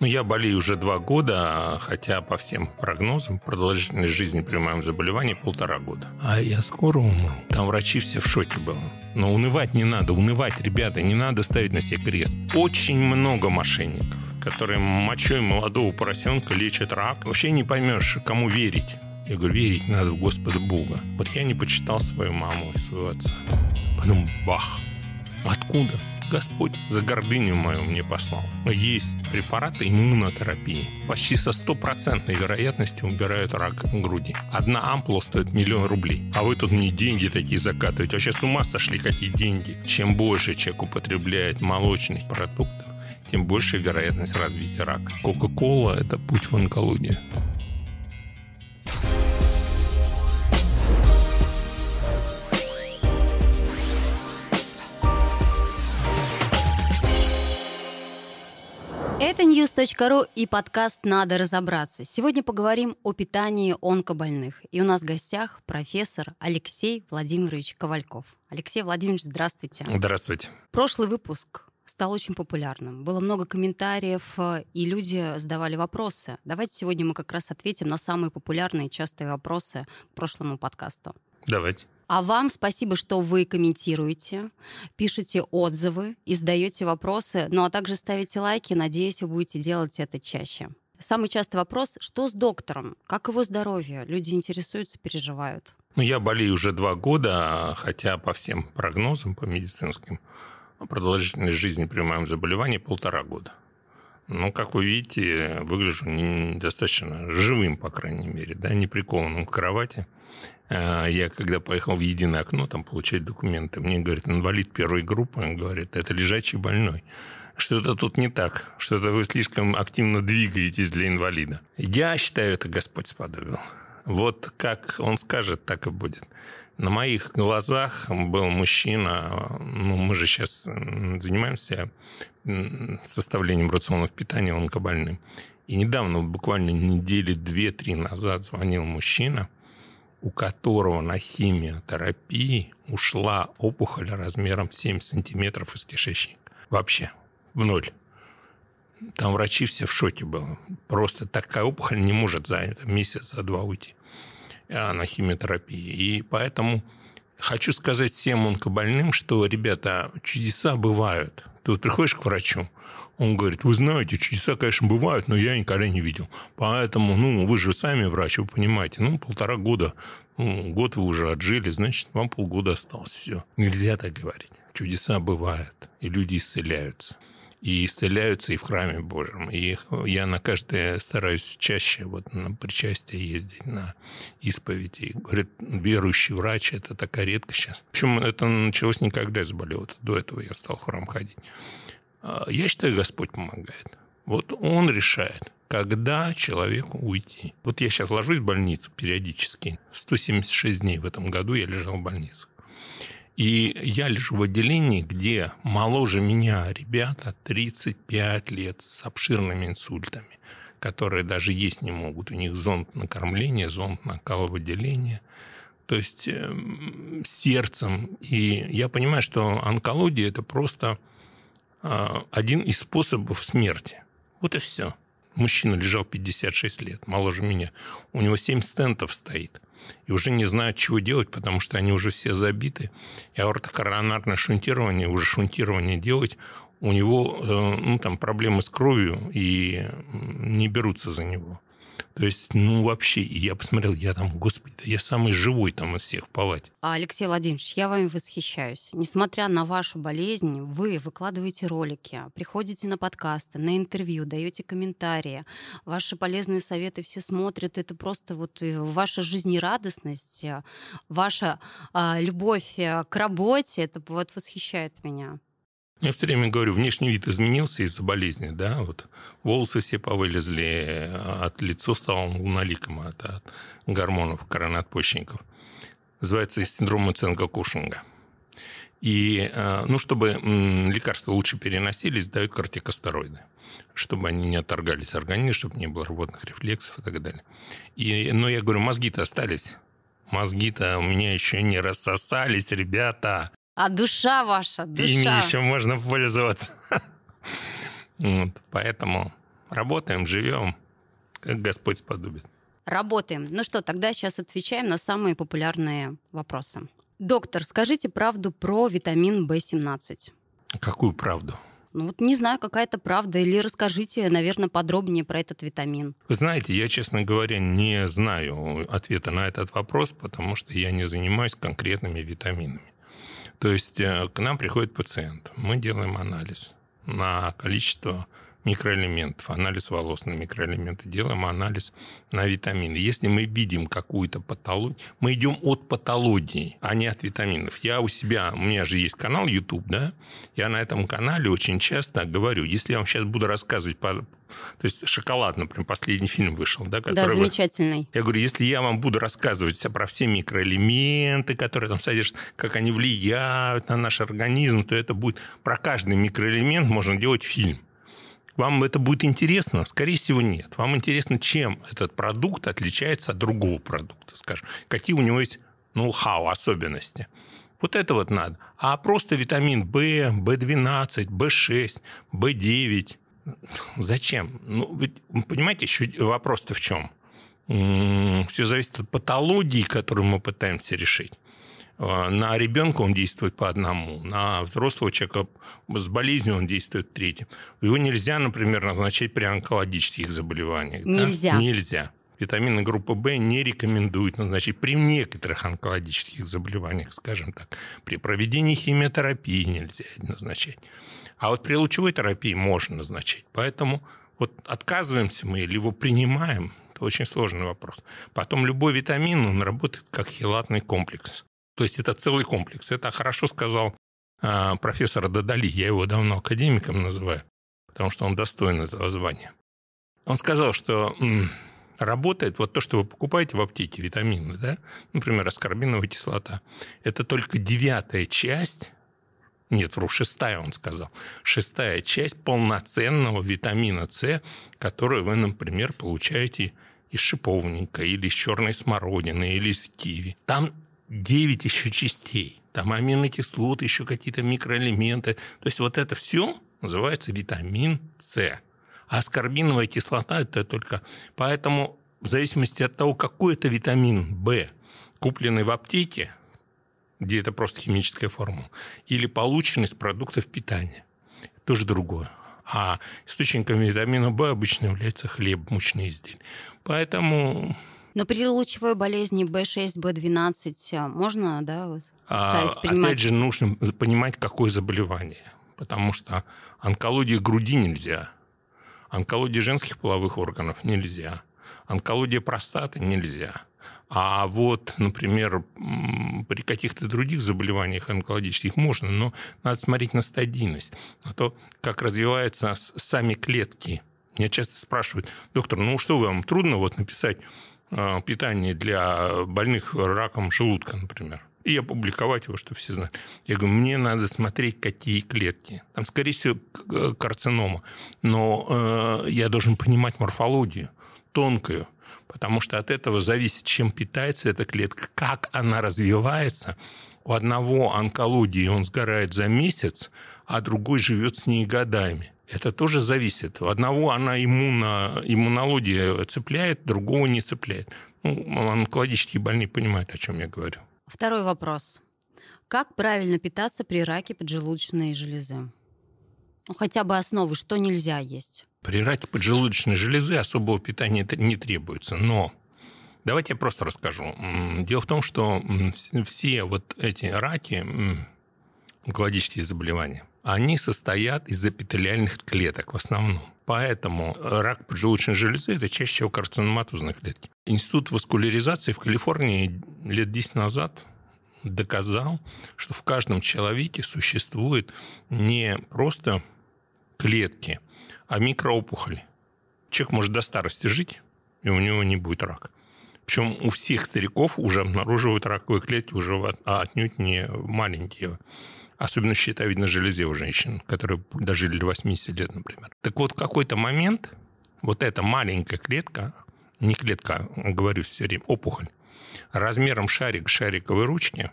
Ну, я болею уже два года, хотя по всем прогнозам продолжительность жизни при моем заболевании полтора года. А я скоро умру. Там врачи все в шоке были. Но унывать не надо, унывать, ребята, не надо ставить на себе крест. Очень много мошенников, которые мочой молодого поросенка лечат рак. Вообще не поймешь, кому верить. Я говорю, верить надо в Господа Бога. Вот я не почитал свою маму и своего отца. Потом бах. Откуда? Господь за гордыню мою мне послал. Есть препараты иммунотерапии. Почти со стопроцентной вероятностью убирают рак груди. Одна ампула стоит миллион рублей. А вы тут мне деньги такие закатываете. Вообще с ума сошли, какие деньги. Чем больше человек употребляет молочных продуктов, тем больше вероятность развития рака. Кока-кола – это путь в онкологию. Это news.ru и подкаст «Надо разобраться». Сегодня поговорим о питании онкобольных. И у нас в гостях профессор Алексей Владимирович Ковальков. Алексей Владимирович, здравствуйте. Здравствуйте. Прошлый выпуск стал очень популярным. Было много комментариев, и люди задавали вопросы. Давайте сегодня мы как раз ответим на самые популярные частые вопросы к прошлому подкасту. Давайте. А вам спасибо, что вы комментируете, пишете отзывы и задаете вопросы, ну а также ставите лайки. Надеюсь, вы будете делать это чаще. Самый частый вопрос, что с доктором? Как его здоровье? Люди интересуются, переживают. Ну, я болею уже два года, хотя по всем прогнозам, по медицинским, продолжительность жизни при моем заболевании полтора года. Ну, как вы видите, выгляжу достаточно живым, по крайней мере, да, не прикованным к кровати. А, я когда поехал в единое окно там получать документы, мне говорят, инвалид первой группы, он говорит, это лежачий больной. Что-то тут не так, что-то вы слишком активно двигаетесь для инвалида. Я считаю, это Господь сподобил. Вот как он скажет, так и будет. На моих глазах был мужчина, ну, мы же сейчас занимаемся составлением рационов питания онкобольным. И недавно, буквально недели две-три назад, звонил мужчина – у которого на химиотерапии ушла опухоль размером 7 сантиметров из кишечника. Вообще, в ноль. Там врачи все в шоке были. Просто такая опухоль не может за месяц, за два уйти а на химиотерапии. И поэтому хочу сказать всем онкобольным, что, ребята, чудеса бывают. Ты вот приходишь к врачу, он говорит, вы знаете, чудеса, конечно, бывают, но я никогда не видел. Поэтому, ну, вы же сами врач, вы понимаете, ну, полтора года, ну, год вы уже отжили, значит, вам полгода осталось. Все. Нельзя так говорить. Чудеса бывают, и люди исцеляются. И исцеляются и в храме Божьем. И я на каждое стараюсь чаще вот на причастие ездить, на исповеди. Говорит, верующий врач – это такая редкость сейчас. Причем это началось не когда я заболел. До этого я стал в храм ходить. А, я считаю, Господь помогает. Вот Он решает, когда человеку уйти. Вот я сейчас ложусь в больницу периодически. 176 дней в этом году я лежал в больнице. И я лежу в отделении, где моложе меня ребята 35 лет с обширными инсультами, которые даже есть не могут. У них зонд накормления, зонд накала отделения. То есть э, сердцем. И я понимаю, что онкология – это просто один из способов смерти. Вот и все. Мужчина лежал 56 лет, моложе меня. У него 7 стентов стоит. И уже не знают, чего делать, потому что они уже все забиты. И аортокоронарное шунтирование, уже шунтирование делать, у него э, ну, там проблемы с кровью, и не берутся за него. То есть, ну, вообще, я посмотрел, я там, господи, я самый живой там из всех в палате. А, Алексей Владимирович, я вами восхищаюсь. Несмотря на вашу болезнь, вы выкладываете ролики, приходите на подкасты, на интервью, даете комментарии. Ваши полезные советы все смотрят. Это просто вот э, ваша жизнерадостность, э, ваша а, любовь э, к работе, это вот восхищает меня. Я все время говорю, внешний вид изменился из-за болезни, да, вот волосы все повылезли, от лицо стало луналиком от, от гормонов коронадпочечников. Называется синдром оценка Кушинга. И, э, ну, чтобы лекарства лучше переносились, дают кортикостероиды, чтобы они не отторгались организм, чтобы не было рвотных рефлексов и так далее. И, но я говорю, мозги-то остались. Мозги-то у меня еще не рассосались, ребята. А душа ваша, душа. Ими еще можно пользоваться. Вот, поэтому Работаем, живем, как Господь сподобит. Работаем. Ну что, тогда сейчас отвечаем на самые популярные вопросы. Доктор, скажите правду про витамин В17. Какую правду? Ну вот не знаю, какая-то правда. Или расскажите, наверное, подробнее про этот витамин. Вы знаете, я, честно говоря, не знаю ответа на этот вопрос, потому что я не занимаюсь конкретными витаминами. То есть э, к нам приходит пациент, мы делаем анализ на количество микроэлементов, анализ волос на микроэлементы, делаем анализ на витамины. Если мы видим какую-то патологию, мы идем от патологии, а не от витаминов. Я у себя, у меня же есть канал YouTube, да, я на этом канале очень часто говорю, если я вам сейчас буду рассказывать по то есть «Шоколад», например, последний фильм вышел. Да, да замечательный. Вы... Я говорю, если я вам буду рассказывать про все микроэлементы, которые там содержат, как они влияют на наш организм, то это будет про каждый микроэлемент можно делать фильм. Вам это будет интересно? Скорее всего, нет. Вам интересно, чем этот продукт отличается от другого продукта, скажем. Какие у него есть ноу-хау, особенности. Вот это вот надо. А просто витамин В, В12, В6, В9. Зачем? Ну, ведь, понимаете, еще вопрос-то в чем? Все зависит от патологии, которую мы пытаемся решить. А, на ребенка он действует по одному, на взрослого человека с болезнью он действует третьим. Его нельзя, например, назначать при онкологических заболеваниях. Нельзя. Да? Нельзя. Витамины группы В не рекомендуют назначить при некоторых онкологических заболеваниях, скажем так. При проведении химиотерапии нельзя назначать. А вот при лучевой терапии можно назначать. Поэтому вот отказываемся мы или его принимаем, это очень сложный вопрос. Потом любой витамин, он работает как хилатный комплекс. То есть это целый комплекс. Это хорошо сказал э, профессор Дадали. Я его давно академиком называю, потому что он достоин этого звания. Он сказал, что работает вот то, что вы покупаете в аптеке, витамины, да? например, аскорбиновая кислота. Это только девятая часть нет, вру, шестая, он сказал. Шестая часть полноценного витамина С, который вы, например, получаете из шиповника, или из черной смородины, или из киви. Там 9 еще частей. Там аминокислоты, еще какие-то микроэлементы. То есть вот это все называется витамин С. А аскорбиновая кислота – это только... Поэтому в зависимости от того, какой это витамин В, купленный в аптеке, где это просто химическая формула, или полученный из продуктов питания, тоже другое. А источником витамина В обычно является хлеб, мучные изделия. Поэтому но при лучевой болезни B6, B12 э, можно, да, ставить, а, принимать? Опять же, нужно понимать, какое заболевание. Потому что онкология груди нельзя, онкология женских половых органов нельзя, онкология простаты нельзя. А вот, например, при каких-то других заболеваниях онкологических можно, но надо смотреть на стадийность, на то, как развиваются сами клетки. Меня часто спрашивают, доктор, ну что вам трудно вот написать питание для больных раком желудка, например, и опубликовать его, чтобы все знали. Я говорю, мне надо смотреть, какие клетки. Там, скорее всего, э, карцинома. Но э, я должен понимать морфологию, тонкую, потому что от этого зависит, чем питается эта клетка, как она развивается. У одного онкологии он сгорает за месяц, а другой живет с ней годами это тоже зависит. У одного она иммуно, иммунология цепляет, другого не цепляет. Ну, онкологические больные понимают, о чем я говорю. Второй вопрос. Как правильно питаться при раке поджелудочной железы? Ну, хотя бы основы, что нельзя есть? При раке поджелудочной железы особого питания не требуется, но давайте я просто расскажу. Дело в том, что все вот эти раки, онкологические заболевания, они состоят из эпителиальных клеток в основном. Поэтому рак поджелудочной железы – это чаще всего карциноматозные клетки. Институт васкуляризации в Калифорнии лет 10 назад доказал, что в каждом человеке существует не просто клетки, а микроопухоли. Человек может до старости жить, и у него не будет рака. Причем у всех стариков уже обнаруживают раковые клетки, уже а отнюдь не маленькие. Особенно щитовидной железе у женщин, которые дожили до 80 лет, например. Так вот, в какой-то момент вот эта маленькая клетка, не клетка, говорю все время, опухоль, размером шарик шариковой ручки,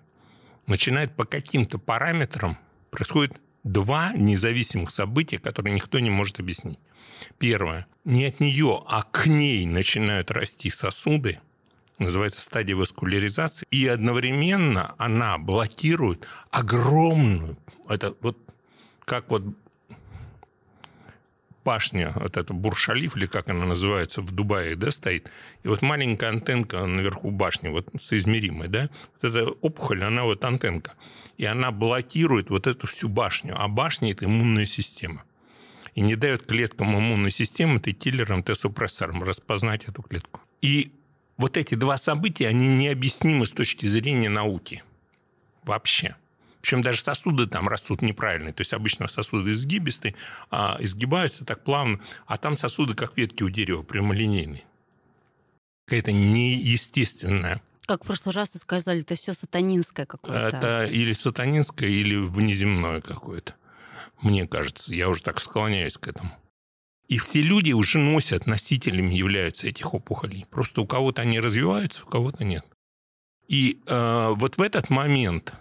начинает по каким-то параметрам, происходит два независимых события, которые никто не может объяснить. Первое. Не от нее, а к ней начинают расти сосуды, называется стадия васкуляризации, и одновременно она блокирует огромную, это вот как вот башня, вот эта Буршалиф, или как она называется, в Дубае, да, стоит, и вот маленькая антенка наверху башни, вот соизмеримая, да, вот эта опухоль, она вот антенка, и она блокирует вот эту всю башню, а башня – это иммунная система. И не дает клеткам иммунной системы, Т-киллерам, Т-супрессорам распознать эту клетку. И вот эти два события, они необъяснимы с точки зрения науки. Вообще. Причем даже сосуды там растут неправильные. То есть обычно сосуды изгибистые, а изгибаются так плавно, а там сосуды, как ветки у дерева, прямолинейные. Какая-то неестественная как в прошлый раз вы сказали, это все сатанинское какое-то. Это или сатанинское, или внеземное какое-то. Мне кажется, я уже так склоняюсь к этому. И все люди уже носят, носителями являются этих опухолей. Просто у кого-то они развиваются, у кого-то нет. И э, вот в этот момент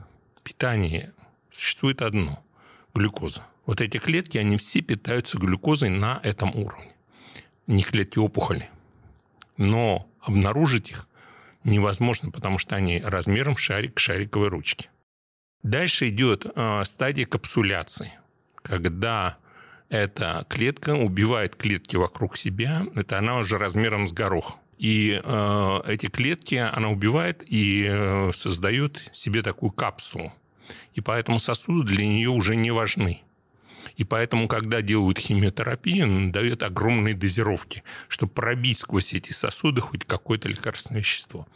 питание существует одно – глюкоза. Вот эти клетки, они все питаются глюкозой на этом уровне. Не клетки опухоли. Но обнаружить их невозможно, потому что они размером шарик шариковой ручки. Дальше идет э, стадия капсуляции, когда эта клетка убивает клетки вокруг себя, это она уже размером с горох. И э, эти клетки она убивает и э, создает себе такую капсулу. И поэтому сосуды для нее уже не важны. И поэтому, когда делают химиотерапию, дают огромные дозировки, чтобы пробить сквозь эти сосуды хоть какое-то лекарственное вещество.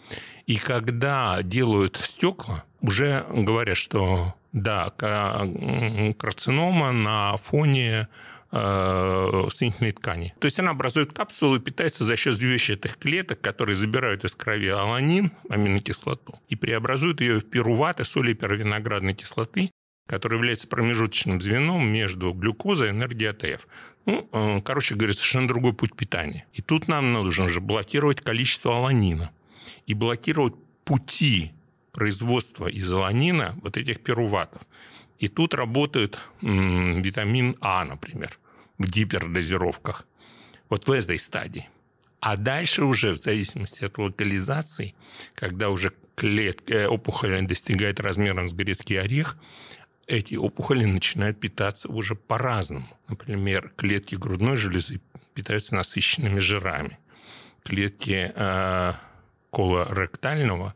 И когда делают стекла, уже говорят, что да, карцинома на фоне э, соединительной ткани. То есть она образует капсулу и питается за счет звездчатых клеток, которые забирают из крови аланин, аминокислоту, и преобразуют ее в пируваты, соли первиноградной кислоты, который является промежуточным звеном между глюкозой и энергией АТФ. Ну, э, короче говоря, совершенно другой путь питания. И тут нам нужно же блокировать количество аланина и блокировать пути производства из аланина вот этих пируватов. И тут работает м, витамин А, например, в гипердозировках. Вот в этой стадии. А дальше уже, в зависимости от локализации, когда уже клетка, э, опухоль достигает размера с грецкий орех, эти опухоли начинают питаться уже по-разному. Например, клетки грудной железы питаются насыщенными жирами. Клетки э, колоректального,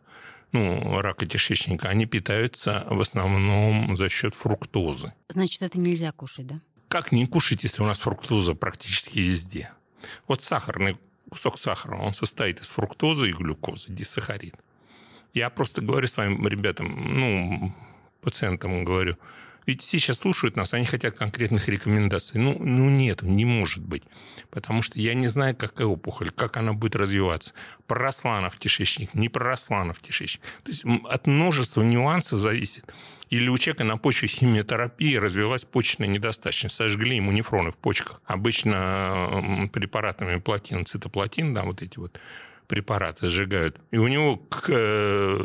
ну, рака кишечника, они питаются в основном за счет фруктозы. Значит, это нельзя кушать, да? Как не кушать, если у нас фруктоза практически везде? Вот сахарный кусок сахара, он состоит из фруктозы и глюкозы, дисахарид. Я просто говорю своим ребятам, ну, пациентам говорю, ведь все сейчас слушают нас, они хотят конкретных рекомендаций. Ну, ну нет, не может быть. Потому что я не знаю, какая опухоль, как она будет развиваться. Проросла она в кишечник, не проросла она в кишечник. То есть от множества нюансов зависит. Или у человека на почве химиотерапии развилась почечная недостаточность, сожгли ему нефроны в почках. Обычно препаратами платин, цитоплатин, да, вот эти вот препараты сжигают, и у него э,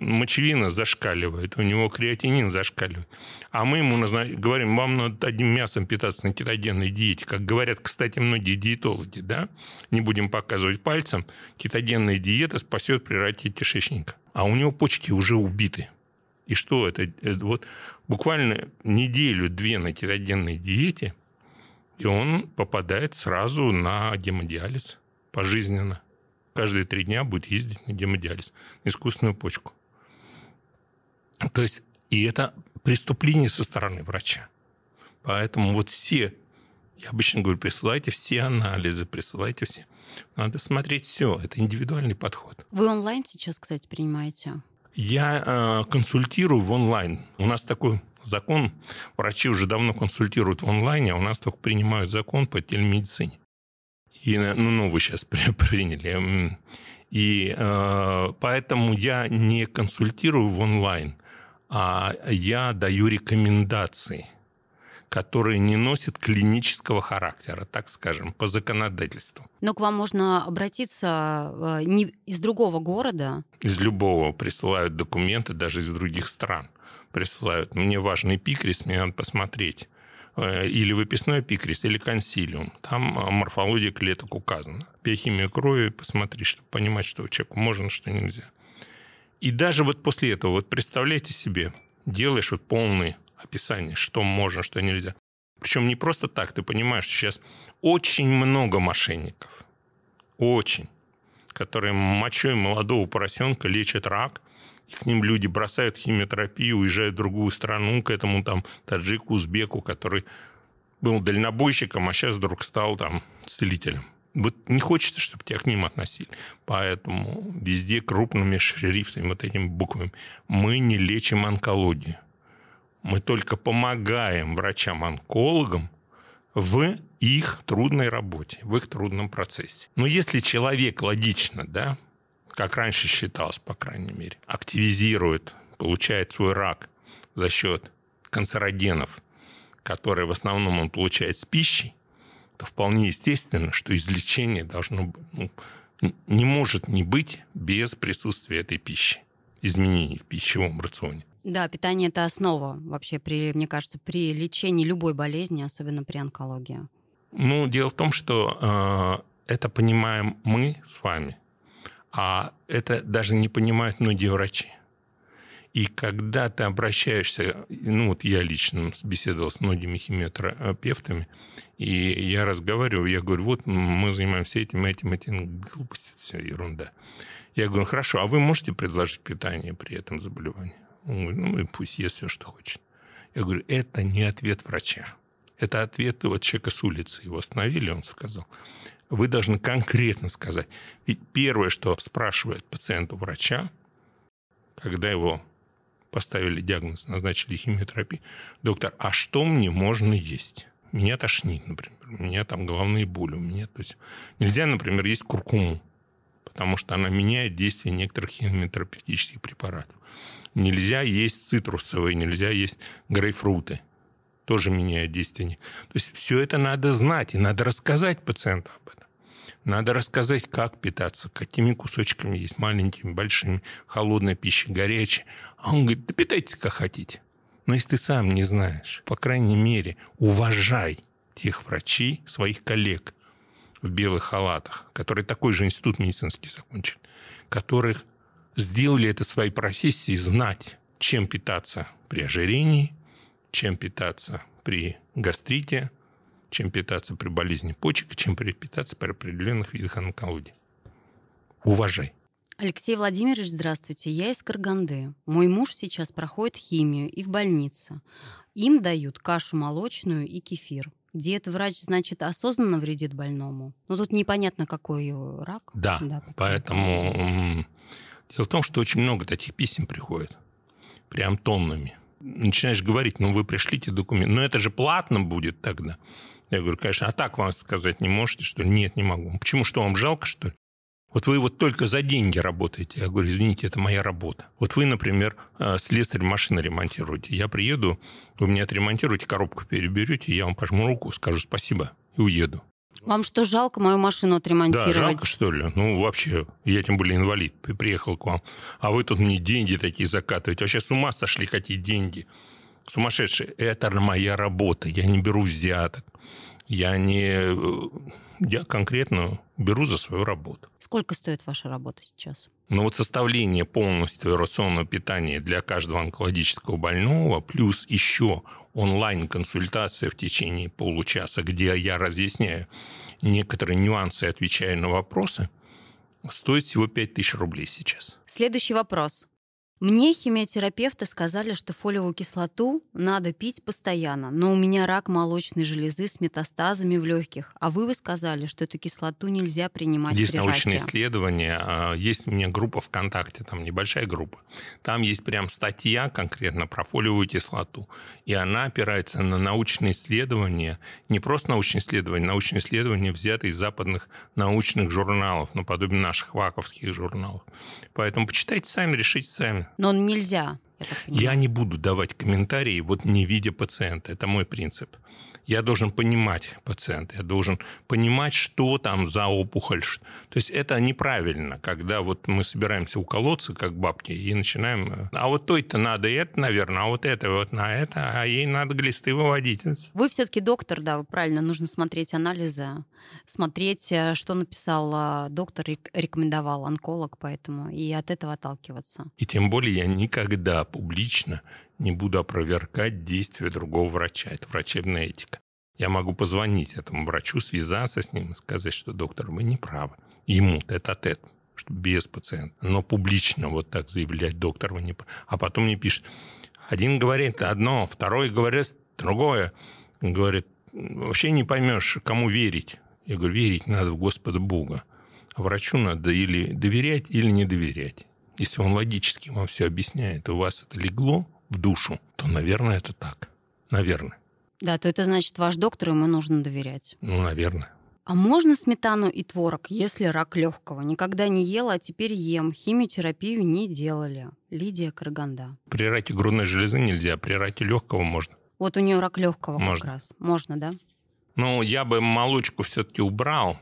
мочевина зашкаливает, у него креатинин зашкаливает. А мы ему говорим, вам надо одним мясом питаться на кетогенной диете. Как говорят, кстати, многие диетологи, да? Не будем показывать пальцем. Кетогенная диета спасет при раке кишечника. А у него почки уже убиты. И что это? это вот буквально неделю-две на кетогенной диете, и он попадает сразу на гемодиализ пожизненно каждые три дня будет ездить на гемодиализ, искусственную почку. То есть, и это преступление со стороны врача. Поэтому вот все, я обычно говорю, присылайте все анализы, присылайте все. Надо смотреть все. Это индивидуальный подход. Вы онлайн сейчас, кстати, принимаете? Я э, консультирую в онлайн. У нас такой закон, врачи уже давно консультируют в онлайне, а у нас только принимают закон по телемедицине. И, ну, новый сейчас приняли. И э, поэтому я не консультирую в онлайн, а я даю рекомендации, которые не носят клинического характера, так скажем, по законодательству. Но к вам можно обратиться э, не из другого города? Из любого присылают документы, даже из других стран присылают. Мне важный пикрис, мне надо посмотреть э, или выписной пикрис, или консилиум. Там морфология клеток указана. Биохимия крови, посмотри, чтобы понимать, что человеку можно, что нельзя. И даже вот после этого, вот представляйте себе, делаешь вот полное описание, что можно, что нельзя. Причем не просто так, ты понимаешь, что сейчас очень много мошенников. Очень. Которые мочой молодого поросенка лечат рак, к ним люди бросают химиотерапию, уезжают в другую страну, к этому там таджику, узбеку, который был дальнобойщиком, а сейчас вдруг стал там целителем. Вот не хочется, чтобы тебя к ним относили. Поэтому везде крупными шрифтами, вот этими буквами, мы не лечим онкологию. Мы только помогаем врачам-онкологам в их трудной работе, в их трудном процессе. Но если человек логично, да, как раньше считалось, по крайней мере, активизирует, получает свой рак за счет канцерогенов, которые в основном он получает с пищей, то вполне естественно, что излечение должно ну, не может не быть без присутствия этой пищи, изменений в пищевом рационе. Да, питание это основа вообще при, мне кажется, при лечении любой болезни, особенно при онкологии. Ну, дело в том, что э, это понимаем мы с вами, а это даже не понимают многие врачи. И когда ты обращаешься, ну вот я лично беседовал с многими химиотерапевтами, и я разговариваю, я говорю, вот мы занимаемся этим, этим, этим, глупости, все ерунда. Я говорю, хорошо, а вы можете предложить питание при этом заболевании? Он говорит, ну и пусть ест все, что хочет. Я говорю, это не ответ врача. Это ответ вот человека с улицы. Его остановили, он сказал. Вы должны конкретно сказать. Ведь первое, что спрашивает пациенту врача, когда его поставили диагноз, назначили химиотерапию, доктор, а что мне можно есть? Меня тошнит, например, у меня там головные боли, у меня, то есть нельзя, например, есть куркуму, потому что она меняет действие некоторых химиотерапевтических препаратов. Нельзя есть цитрусовые, нельзя есть грейпфруты тоже меняет действие. То есть все это надо знать, и надо рассказать пациенту об этом. Надо рассказать, как питаться, какими кусочками есть, маленькими, большими, холодная пища, горячая. А он говорит, да питайтесь как хотите. Но если ты сам не знаешь, по крайней мере, уважай тех врачей, своих коллег в белых халатах, которые такой же институт медицинский закончили, которых сделали это своей профессией, знать, чем питаться при ожирении, чем питаться при гастрите, чем питаться при болезни почек, чем питаться при определенных видах онкологии. Уважай. Алексей Владимирович, здравствуйте. Я из Карганды. Мой муж сейчас проходит химию и в больнице. Им дают кашу молочную и кефир. Диет-врач, значит, осознанно вредит больному? Но тут непонятно, какой рак. Да, да поэтому дело в том, что очень много таких писем приходит. Прям тоннами начинаешь говорить, ну вы пришлите документ, но это же платно будет тогда. Я говорю, конечно, а так вам сказать не можете, что ли? Нет, не могу. Почему, что вам жалко, что ли? Вот вы вот только за деньги работаете. Я говорю, извините, это моя работа. Вот вы, например, э, слесарь машины ремонтируете. Я приеду, вы мне отремонтируете, коробку переберете, я вам пожму руку, скажу спасибо и уеду. Вам что, жалко мою машину отремонтировать? Да, жалко, что ли? Ну, вообще, я тем более инвалид, приехал к вам. А вы тут мне деньги такие закатываете. Вообще с ума сошли, какие деньги. Сумасшедшие. Это моя работа. Я не беру взяток. Я не... Я конкретно беру за свою работу. Сколько стоит ваша работа сейчас? Ну вот составление полностью рационного питания для каждого онкологического больного, плюс еще онлайн-консультация в течение получаса, где я разъясняю некоторые нюансы и отвечаю на вопросы, стоит всего 5000 рублей сейчас. Следующий вопрос. Мне химиотерапевты сказали, что фолиевую кислоту надо пить постоянно, но у меня рак молочной железы с метастазами в легких, а вы бы сказали, что эту кислоту нельзя принимать Есть при научные раке. исследования, а, есть у меня группа ВКонтакте, там небольшая группа, там есть прям статья конкретно про фолиевую кислоту, и она опирается на научные исследования, не просто научные исследования, научные исследования взяты из западных научных журналов, наподобие наших ваковских журналов. Поэтому почитайте сами, решите сами. Но нельзя. Я, я не буду давать комментарии, вот не видя пациента. Это мой принцип. Я должен понимать пациента, я должен понимать, что там за опухоль. То есть это неправильно, когда вот мы собираемся уколоться, как бабки, и начинаем... А вот той-то надо это, наверное, а вот это вот на это, а ей надо глисты выводить. Вы все-таки доктор, да, правильно, нужно смотреть анализы, смотреть, э, что написал э, доктор, рекомендовал онколог, поэтому и от этого отталкиваться. И тем более я никогда публично не буду опровергать действия другого врача. Это врачебная этика. Я могу позвонить этому врачу, связаться с ним и сказать, что доктор, вы не правы. Ему тет-а-тет, что без пациента. Но публично вот так заявлять, доктор, вы не правы. А потом мне пишет, один говорит одно, второй говорит другое. Говорит, вообще не поймешь, кому верить. Я говорю, верить надо в Господа Бога. А врачу надо или доверять, или не доверять. Если он логически вам все объясняет, у вас это легло, в душу, то, наверное, это так. Наверное. Да, то это значит, ваш доктор, ему нужно доверять. Ну, наверное. А можно сметану и творог, если рак легкого? Никогда не ела, а теперь ем. Химиотерапию не делали. Лидия Караганда. При раке грудной железы нельзя, при раке легкого можно. Вот у нее рак легкого можно. как раз. Можно, да? Ну, я бы молочку все-таки убрал.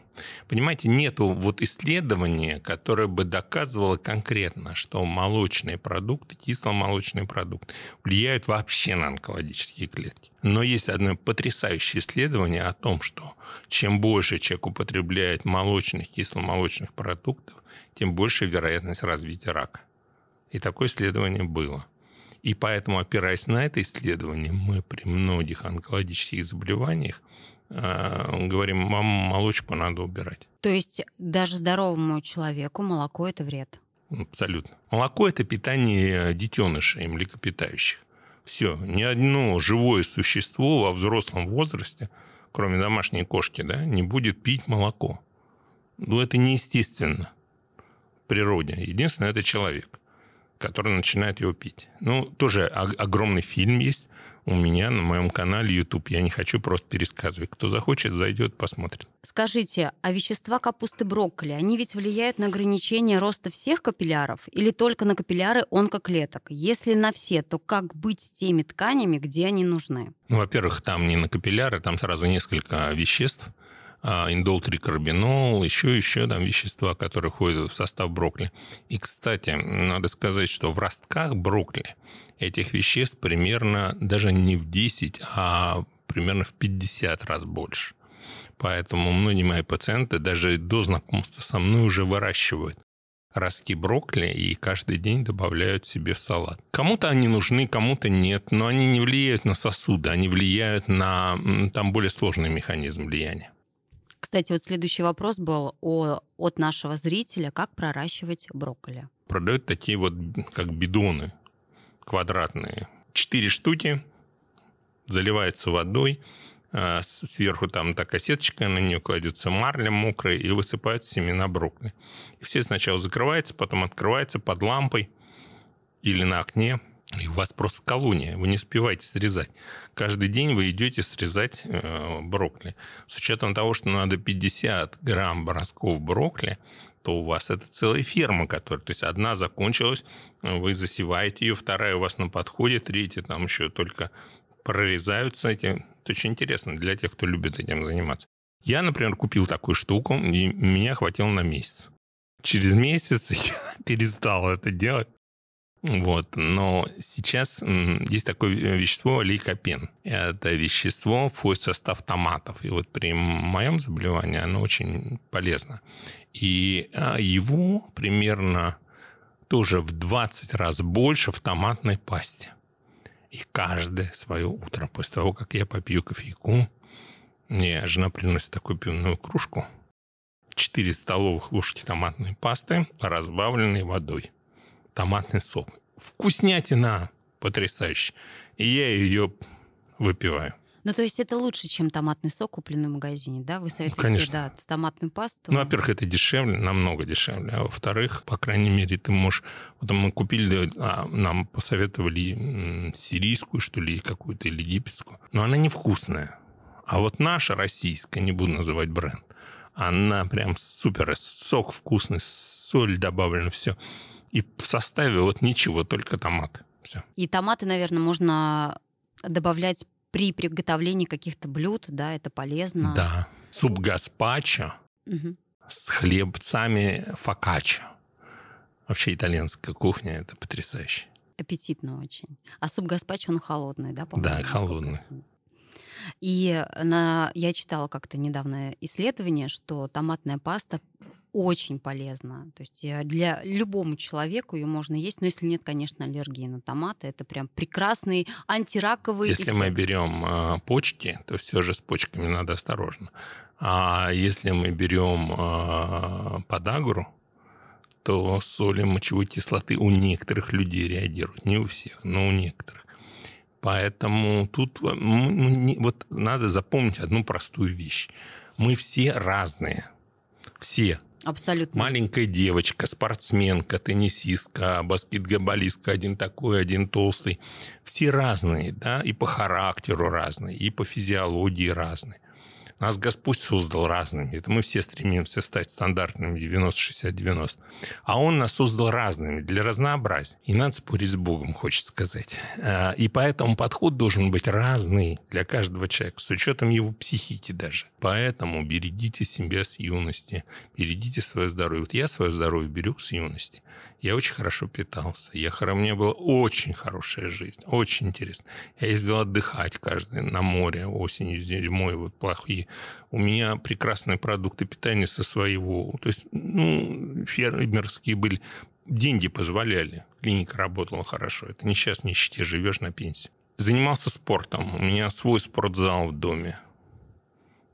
Понимаете, нету вот исследования, которое бы доказывало конкретно, что молочные продукты, кисломолочные продукты влияют вообще на онкологические клетки. Но есть одно потрясающее исследование о том, что чем больше человек употребляет молочных, кисломолочных продуктов, тем больше вероятность развития рака. И такое исследование было. И поэтому, опираясь на это исследование, мы при многих онкологических заболеваниях говорим, вам молочку надо убирать. То есть даже здоровому человеку молоко – это вред? Абсолютно. Молоко – это питание детенышей, млекопитающих. Все, ни одно живое существо во взрослом возрасте, кроме домашней кошки, да, не будет пить молоко. Ну, это неестественно в природе. Единственное, это человек, который начинает его пить. Ну, тоже огромный фильм есть у меня на моем канале YouTube. Я не хочу просто пересказывать. Кто захочет, зайдет, посмотрит. Скажите, а вещества капусты брокколи, они ведь влияют на ограничение роста всех капилляров или только на капилляры онкоклеток? Если на все, то как быть с теми тканями, где они нужны? Ну, во-первых, там не на капилляры, там сразу несколько веществ – а, индол трикарбинол, еще, еще там вещества, которые входят в состав брокколи. И, кстати, надо сказать, что в ростках брокколи этих веществ примерно даже не в 10, а примерно в 50 раз больше. Поэтому многие мои пациенты даже до знакомства со мной уже выращивают ростки брокколи и каждый день добавляют себе в салат. Кому-то они нужны, кому-то нет, но они не влияют на сосуды, они влияют на там более сложный механизм влияния. Кстати, вот следующий вопрос был о, от нашего зрителя, как проращивать брокколи. Продают такие вот, как бидоны квадратные. Четыре штуки, заливается водой, а, сверху там такая сеточка, на нее кладется марля мокрая и высыпаются семена брокколи. И все сначала закрывается, потом открывается под лампой или на окне – и у вас просто колония, вы не успеваете срезать. Каждый день вы идете срезать э, брокколи. С учетом того, что надо 50 грамм бросков брокколи, то у вас это целая ферма, которая... То есть одна закончилась, вы засеваете ее, вторая у вас на подходе, третья там еще только прорезаются эти. Это очень интересно для тех, кто любит этим заниматься. Я, например, купил такую штуку, и меня хватило на месяц. Через месяц я перестал это делать. Вот. Но сейчас есть такое вещество лейкопен. Это вещество входит в состав томатов. И вот при моем заболевании оно очень полезно. И а, его примерно тоже в 20 раз больше в томатной пасте. И каждое свое утро, после того, как я попью кофейку, мне жена приносит такую пивную кружку, 4 столовых ложки томатной пасты, разбавленной водой томатный сок. Вкуснятина потрясающе. И я ее выпиваю. Ну, то есть это лучше, чем томатный сок, купленный в магазине, да? Вы советуете, Конечно. да, томатную пасту? Ну, во-первых, это дешевле, намного дешевле. А во-вторых, по крайней мере, ты можешь... Вот мы купили, а, нам посоветовали сирийскую, что ли, какую-то, или египетскую. Но она невкусная. А вот наша российская, не буду называть бренд, она прям супер. Сок вкусный, соль добавлена, все. И в составе вот ничего, только томаты. Все. И томаты, наверное, можно добавлять при приготовлении каких-то блюд, да, это полезно. Да. Суп гаспачо угу. с хлебцами фокаччо. Вообще итальянская кухня – это потрясающе. Аппетитно очень. А суп гаспачо, он холодный, да? Да, холодный. И на, я читала как-то недавно исследование, что томатная паста очень полезна. То есть э, для любому человеку ее можно есть, но если нет, конечно, аллергии на томаты, это прям прекрасный антираковый Если эффект. мы берем э, почки, то все же с почками надо осторожно. А если мы берем э, подагру, то соли мочевой кислоты у некоторых людей реагируют. Не у всех, но у некоторых. Поэтому тут вот надо запомнить одну простую вещь. Мы все разные. Все. Абсолютно. Маленькая девочка, спортсменка, теннисистка, баскетболистка, один такой, один толстый. Все разные, да, и по характеру разные, и по физиологии разные. Нас Господь создал разными. Это мы все стремимся стать стандартными 90-60-90. А Он нас создал разными для разнообразия. И надо спорить с Богом, хочется сказать. А, и поэтому подход должен быть разный для каждого человека, с учетом его психики даже. Поэтому берегите себя с юности, берегите свое здоровье. Вот я свое здоровье берег с юности. Я очень хорошо питался. Я, у меня была очень хорошая жизнь, очень интересно. Я ездил отдыхать каждый на море осенью, зимой, вот плохие. У меня прекрасные продукты питания со своего. То есть, ну, фермерские были. Деньги позволяли. Клиника работала хорошо. Это не сейчас не нищете, живешь на пенсии. Занимался спортом. У меня свой спортзал в доме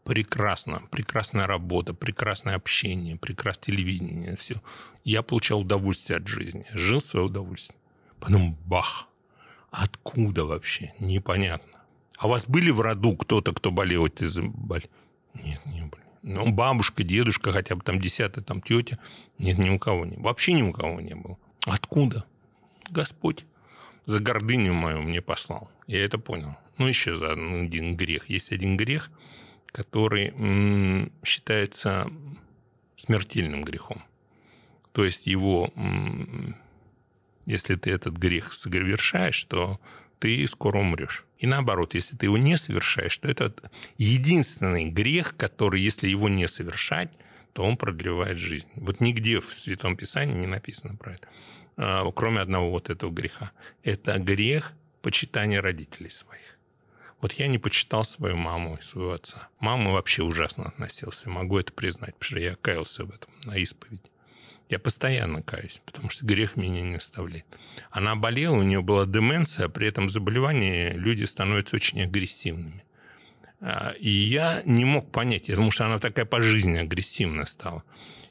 прекрасно, прекрасная работа, прекрасное общение, прекрасное телевидение, все. Я получал удовольствие от жизни, жил свое удовольствие. Потом бах, откуда вообще, непонятно. А у вас были в роду кто-то, кто болел этой боль? Нет, не были. Ну, бабушка, дедушка, хотя бы там десятая, там тетя. Нет, ни у кого не было. Вообще ни у кого не было. Откуда? Господь за гордыню мою мне послал. Я это понял. Ну, еще за один грех. Есть один грех – который считается смертельным грехом. То есть его, если ты этот грех совершаешь, то ты скоро умрешь. И наоборот, если ты его не совершаешь, то это единственный грех, который, если его не совершать, то он продлевает жизнь. Вот нигде в Святом Писании не написано про это, а, кроме одного вот этого греха. Это грех почитания родителей своих. Вот я не почитал свою маму и своего отца. Мама вообще ужасно относился, могу это признать, потому что я каялся в этом на исповеди. Я постоянно каюсь, потому что грех меня не оставляет. Она болела, у нее была деменция, при этом заболевании люди становятся очень агрессивными. А, и я не мог понять, потому что она такая по жизни агрессивная стала.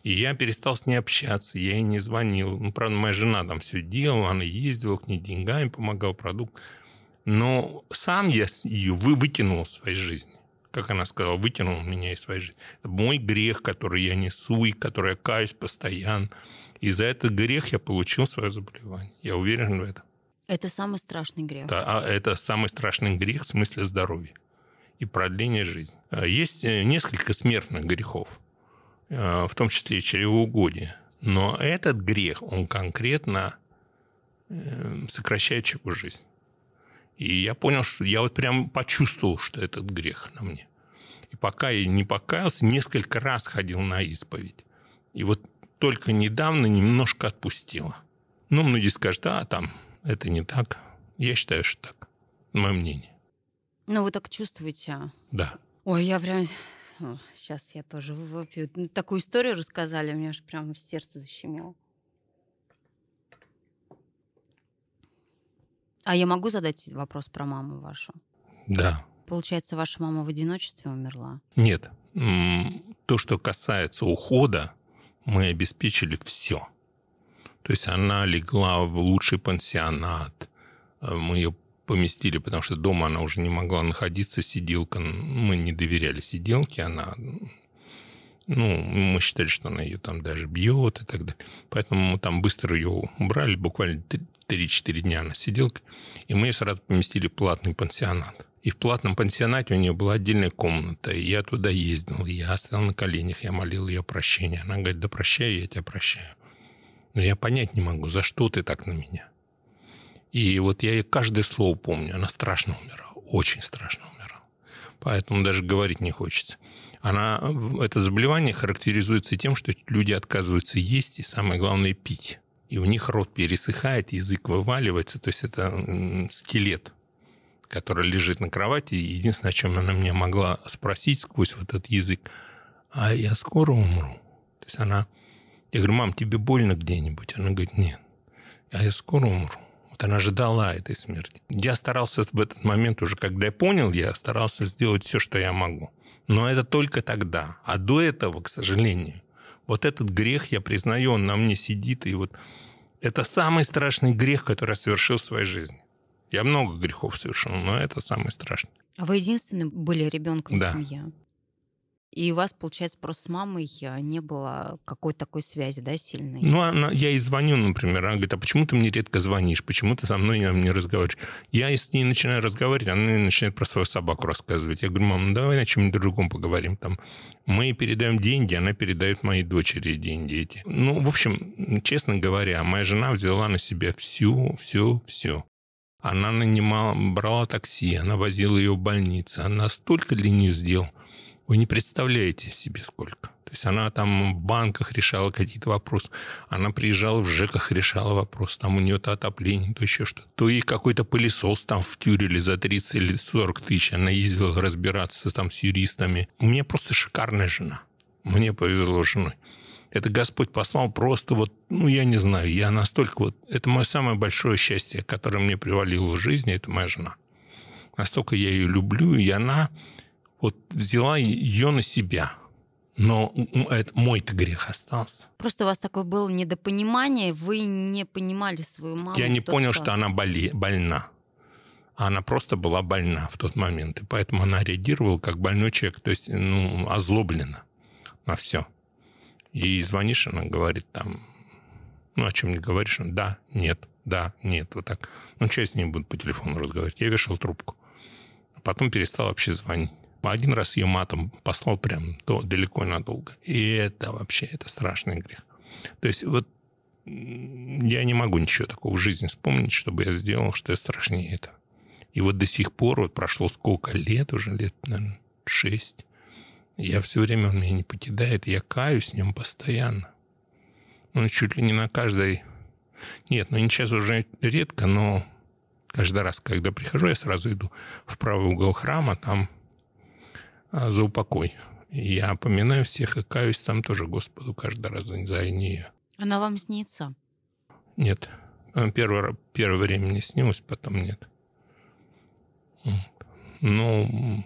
И я перестал с ней общаться, я ей не звонил. Ну, правда, моя жена там все делала, она ездила к ней деньгами, помогал продукт. Но сам я ее вы вытянул из своей жизни. Как она сказала, вытянул меня из своей жизни. Это мой грех, который я несу и который я каюсь постоянно. И за этот грех я получил свое заболевание. Я уверен в этом. Это самый страшный грех. Да, а это самый страшный грех в смысле здоровья и продления жизни. А есть э, несколько смертных грехов, э, в том числе и чревоугодие. Но этот грех, он конкретно э, сокращает человеку жизнь. И я понял, что я вот прям почувствовал, что этот грех на мне. И пока я не покаялся, несколько раз ходил на исповедь. И вот только недавно немножко отпустило. Ну, многие скажут, а там это не так. Я считаю, что так. Мое мнение. Ну, вы так чувствуете? А? Да. Ой, я прям... Сейчас я тоже выпью. Такую историю рассказали, меня аж прям сердце защемило. А я могу задать вопрос про маму вашу? Да. Получается, ваша мама в одиночестве умерла? Нет. То, что касается ухода, мы обеспечили все. То есть она легла в лучший пансионат. Э, мы ее поместили, потому что дома она уже не могла находиться, сиделка. Мы не доверяли сиделке, она... Ну, мы считали, что она ее там даже бьет и так далее. Поэтому мы там быстро ее убрали, буквально 3-4 дня она сиделка, и мы ее сразу поместили в платный пансионат. И в платном пансионате у нее была отдельная комната, и я туда ездил, я стоял на коленях, я молил ее прощения. Она говорит, да прощаю, я тебя прощаю. Но я понять не могу, за что ты так на меня? И вот я ей каждое слово помню, она страшно умирала, очень страшно умирал. Поэтому даже говорить не хочется. Она, это заболевание характеризуется тем, что люди отказываются есть и, самое главное, пить. И у них рот пересыхает, язык вываливается. То есть это скелет, который лежит на кровати. И единственное, о чем она меня могла спросить сквозь вот этот язык, а я скоро умру. То есть она... Я говорю, мам, тебе больно где-нибудь? Она говорит, нет. А я скоро умру. Вот она ждала этой смерти. Я старался в этот момент уже, когда я понял, я старался сделать все, что я могу. Но это только тогда. А до этого, к сожалению, вот этот грех, я признаю, он на мне сидит. И вот это самый страшный грех, который я совершил в своей жизни. Я много грехов совершил, но это самый страшный. А вы единственный были ребенком да. в семье? И у вас, получается, просто с мамой э, не было какой-то такой связи, да, сильной? Ну, она, я ей звоню, например, она говорит, а почему ты мне редко звонишь, почему ты со мной не разговариваешь? Я с ней начинаю разговаривать, она начинает про свою собаку рассказывать. Я говорю, мам, ну давай о чем-нибудь другом поговорим. Там, мы передаем деньги, она передает моей дочери деньги эти. Ну, в общем, честно говоря, моя жена взяла на себя всю, все, все. Она нанимала, брала такси, она возила ее в больницу, она столько для нее сделала. Вы не представляете себе сколько. То есть она там в банках решала какие-то вопросы. Она приезжала в ЖЭКах, решала вопрос. Там у нее то отопление, то еще что-то. То и какой-то пылесос там втюрили за 30 или 40 тысяч. Она ездила разбираться там с юристами. У меня просто шикарная жена. Мне повезло с женой. Это Господь послал просто вот, ну, я не знаю, я настолько вот... Это мое самое большое счастье, которое мне привалило в жизни, это моя жена. Настолько я ее люблю, и она вот взяла ее на себя. Но это мой-то грех остался. Просто у вас такое было недопонимание, вы не понимали свою маму. Я не понял, что она боли, больна. Она просто была больна в тот момент. И поэтому она реагировала как больной человек, то есть ну, озлоблена на все. И звонишь, она говорит там, ну, о чем не говоришь, да, нет, да, нет, вот так. Ну, что я с ней буду по телефону разговаривать? Я вешал трубку. Потом перестал вообще звонить. Один раз ее матом послал прям то далеко и надолго. И это вообще, это страшный грех. То есть вот я не могу ничего такого в жизни вспомнить, чтобы я сделал, что я страшнее это. И вот до сих пор, вот прошло сколько лет, уже лет, наверное, шесть, я все время, он меня не покидает, я каюсь с ним постоянно. Ну, чуть ли не на каждой... Нет, ну, сейчас уже редко, но каждый раз, когда прихожу, я сразу иду в правый угол храма, там за упокой. Я поминаю всех и каюсь там тоже Господу каждый раз за нее. Она вам снится? Нет. Первое, первое время мне снилось, потом нет. Ну...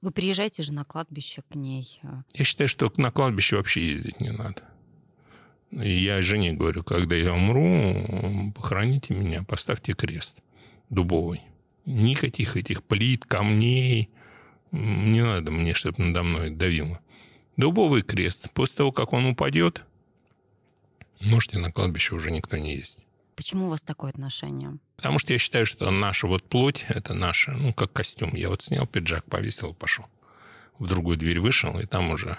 Вы приезжаете же на кладбище к ней? А? Я считаю, что на кладбище вообще ездить не надо. Я жене говорю, когда я умру, похороните меня, поставьте крест дубовый. Никаких этих плит, камней, не надо мне, чтобы надо мной давило. Дубовый крест. После того, как он упадет, можете на кладбище уже никто не есть. Почему у вас такое отношение? Потому что я считаю, что наша вот плоть – это наша, ну, как костюм. Я вот снял пиджак, повесил, пошел. В другую дверь вышел, и там уже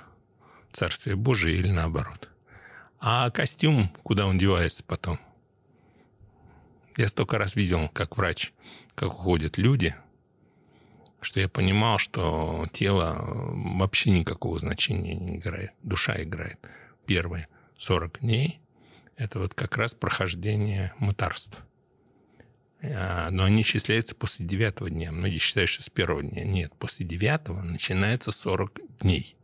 Царствие Божие или наоборот. А костюм, куда он девается потом? Я столько раз видел, как врач, как уходят люди – что я понимал, что тело вообще никакого значения не играет. Душа играет. Первые 40 дней – это вот как раз прохождение мытарств. А, но они исчисляются после девятого дня. Многие считают, что с первого дня. Нет, после девятого начинается 40 дней.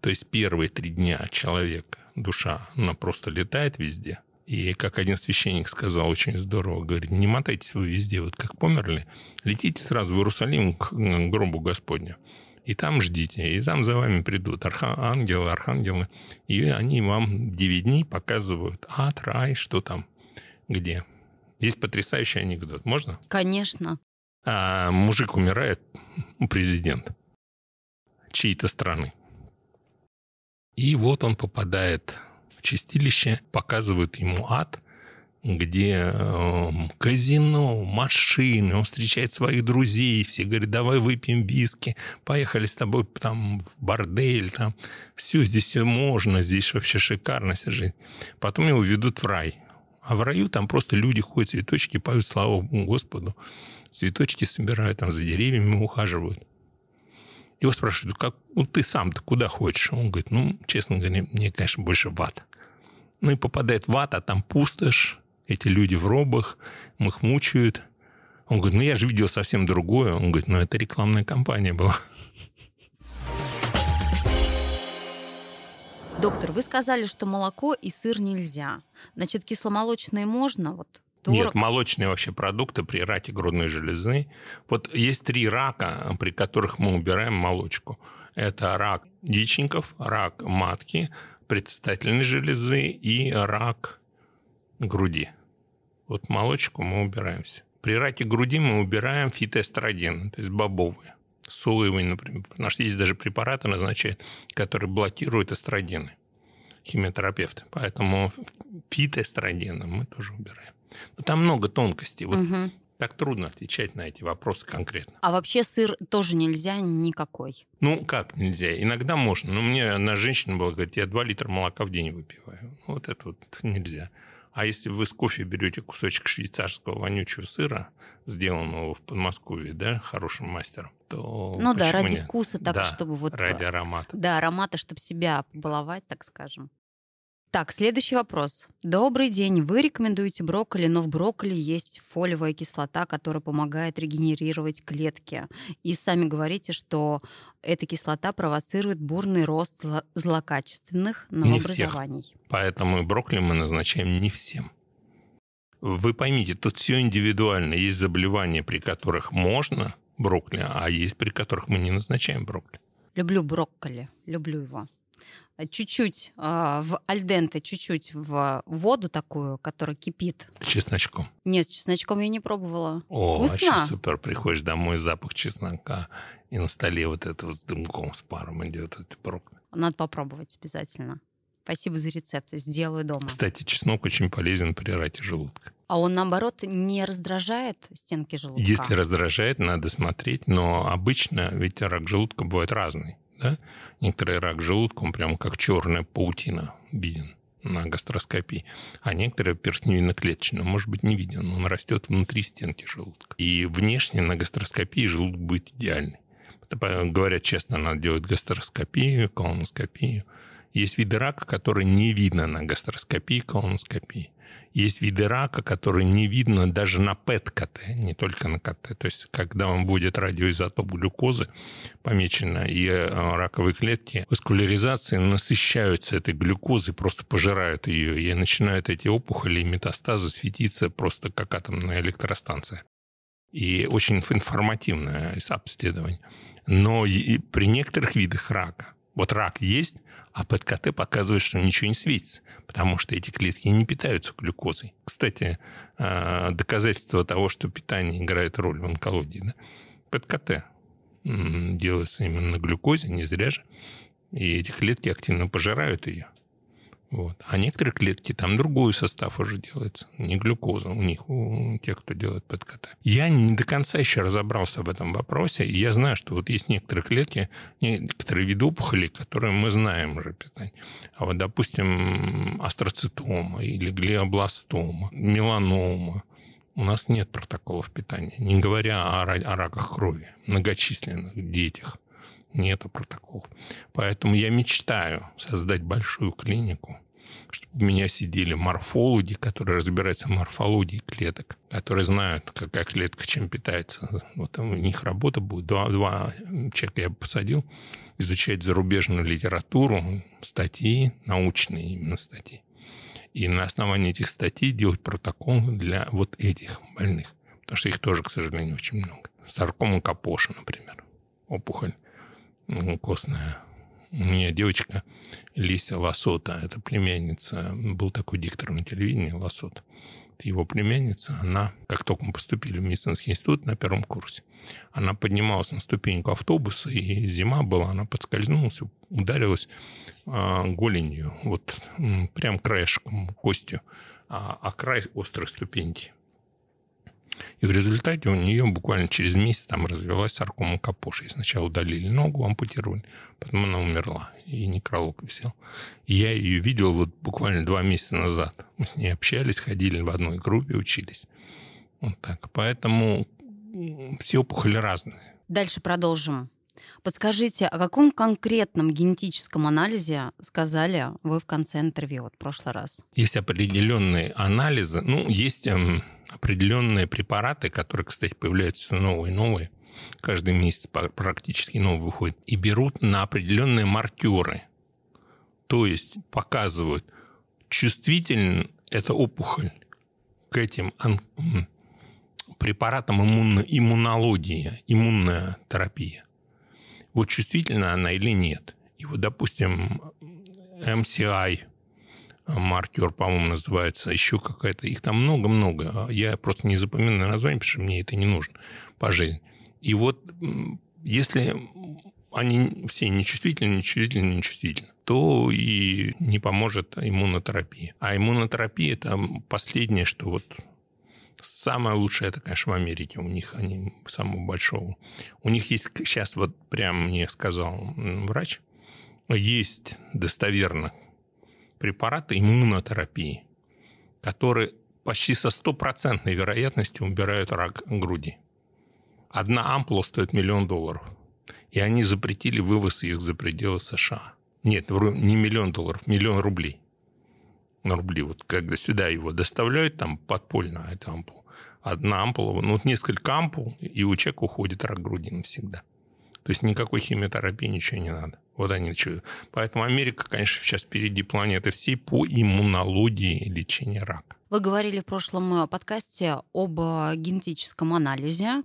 То есть первые три дня человека, душа, она просто летает везде – и как один священник сказал очень здорово, говорит, не мотайтесь вы везде, вот как померли, летите сразу в Иерусалим к гробу Господню. И там ждите, и там за вами придут ангелы, архангелы, и они вам 9 дней показывают ад, рай, что там, где. Есть потрясающий анекдот. Можно? Конечно. А, мужик умирает, президент чьей-то страны. И вот он попадает чистилище, показывают ему ад, где э, казино, машины, он встречает своих друзей, все говорят, давай выпьем виски, поехали с тобой там в бордель, там все здесь все можно, здесь вообще шикарно вся жизнь. Потом его ведут в рай, А в раю там просто люди ходят, цветочки поют славу Господу. Цветочки собирают, там за деревьями ухаживают. Его спрашивают, как, ну ты сам-то куда хочешь? Он говорит, ну, честно говоря, мне, конечно, больше в ад. Ну и попадает в ад, а там пустошь, эти люди в робах, их мучают. Он говорит, ну я же видел совсем другое. Он говорит, ну это рекламная кампания была. Доктор, вы сказали, что молоко и сыр нельзя. Значит, кисломолочные можно? Вот Творог. Нет, молочные вообще продукты при раке грудной железы. Вот есть три рака, при которых мы убираем молочку. Это рак яичников, рак матки, предстательной железы и рак груди. Вот молочку мы убираемся. При раке груди мы убираем фитоэстроген, то есть бобовые. Соевые, например. Потому что есть даже препараты назначают, которые блокируют эстрогены. Химиотерапевты. Поэтому фитоэстрогены мы тоже убираем. Но там много тонкостей. Вот угу. Так трудно отвечать на эти вопросы конкретно. А вообще сыр тоже нельзя никакой? Ну, как нельзя? Иногда можно. Но мне одна женщина была, говорит, я 2 литра молока в день выпиваю. Вот это вот нельзя. А если вы с кофе берете кусочек швейцарского вонючего сыра, сделанного в Подмосковье, да, хорошим мастером, то Ну да, ради нет? вкуса, так, да, чтобы вот... ради аромата. Да, аромата, чтобы себя побаловать, так скажем. Так, следующий вопрос. Добрый день. Вы рекомендуете брокколи, но в брокколи есть фолиевая кислота, которая помогает регенерировать клетки. И сами говорите, что эта кислота провоцирует бурный рост злокачественных новообразований. Не всех. Поэтому брокколи мы назначаем не всем. Вы поймите, тут все индивидуально. Есть заболевания, при которых можно брокколи, а есть при которых мы не назначаем брокколи. Люблю брокколи, люблю его чуть-чуть э, в альденте, чуть-чуть в воду такую, которая кипит. С чесночком? Нет, с чесночком я не пробовала. О, Вкусно? вообще супер. Приходишь домой, запах чеснока, и на столе вот это с дымком, с паром идет этот брокколи. Надо попробовать обязательно. Спасибо за рецепт, сделаю дома. Кстати, чеснок очень полезен при раке желудка. А он, наоборот, не раздражает стенки желудка? Если раздражает, надо смотреть, но обычно ведь рак желудка бывает разный. Да? Некоторый рак желудка, он прям как черная паутина виден на гастроскопии, а некоторые перстневидно-клеточные, может быть, не виден, он растет внутри стенки желудка. И внешне на гастроскопии желудок будет идеальный. Говорят, честно, надо делать гастроскопию, колоноскопию. Есть виды рака, которые не видно на гастроскопии, колоноскопии. Есть виды рака, которые не видно даже на ПЭТ-КТ, не только на КТ. То есть, когда он вводит радиоизотоп глюкозы, помечено, и э, раковые клетки васкуляризации насыщаются этой глюкозой, просто пожирают ее, и начинают эти опухоли и метастазы светиться просто как атомная электростанция. И очень информативное обследование. Но при некоторых видах рака, вот рак есть, а ПЭТ-КТ показывает, что ничего не светится, потому что эти клетки не питаются глюкозой. Кстати, а, доказательство того, что питание играет роль в онкологии. Да? ПЭТ-КТ делается именно на глюкозе, не зря же. И эти клетки активно пожирают ее. Вот. А некоторые клетки, там другой состав уже делается, не глюкоза у них, у тех, кто делает ПЭТ-КТ. Я не до конца еще разобрался в этом вопросе, я знаю, что вот есть некоторые клетки, некоторые виды опухолей, которые мы знаем уже питание. А вот, допустим, астроцитома или глиобластома, меланома, у нас нет протоколов питания, не говоря о, о раках крови, многочисленных детях нету протоколов. Поэтому я мечтаю создать большую клинику, чтобы у меня сидели морфологи, которые разбираются в морфологии клеток, которые знают, какая клетка чем питается. Вот у них работа будет. Два, два человека я посадил изучать зарубежную литературу, статьи, научные именно статьи. И на основании этих статей делать протокол для вот этих больных. Потому что их тоже, к сожалению, очень много. Саркома Капоша, например, опухоль костная меня девочка Лися Лосота, это племянница, был такой диктор на телевидении Лосот. Его племянница, она, как только мы поступили в медицинский институт на первом курсе, она поднималась на ступеньку автобуса, и зима была, она подскользнулась, ударилась э, голенью, вот прям краешком, костью, а, а край острой ступеньки. И в результате у нее буквально через месяц там развелась саркома капоши. И сначала удалили ногу, ампутировали, потом она умерла, и некролог висел. И я ее видел вот буквально два месяца назад. Мы с ней общались, ходили в одной группе, учились. Вот так. Поэтому все опухоли разные. Дальше продолжим. Подскажите, о каком конкретном генетическом анализе сказали вы в конце интервью, вот в прошлый раз? Есть определенные анализы, ну, есть эм, определенные препараты, которые, кстати, появляются все новые и новые, каждый месяц практически новый выходит, и берут на определенные маркеры. То есть показывают, чувствительна эта опухоль к этим препаратам иммуно иммунология, иммунная терапия. Вот чувствительна она или нет. И вот, допустим, MCI, маркер, по-моему, называется, еще какая-то. Их там много-много. Я просто не запоминаю название, потому что мне это не нужно по жизни. И вот если они все нечувствительны, нечувствительны, нечувствительны, то и не поможет иммунотерапия. А иммунотерапия – это последнее, что вот Самая лучшая это, конечно, в Америке. У них они самого большого. У них есть сейчас, вот прям мне сказал врач, есть достоверно препараты иммунотерапии, которые почти со стопроцентной вероятностью убирают рак груди. Одна ампула стоит миллион долларов. И они запретили вывоз их за пределы США. Нет, не миллион долларов, миллион рублей на рубли. Вот когда сюда его доставляют, там подпольно эту ампулу, одна ампула, ну, вот несколько ампул, и у человека уходит рак груди навсегда. То есть никакой химиотерапии, ничего не надо. Вот они что. Поэтому Америка, конечно, сейчас впереди планеты всей по иммунологии лечения рака. Вы говорили в прошлом э, подкасте об э, генетическом анализе,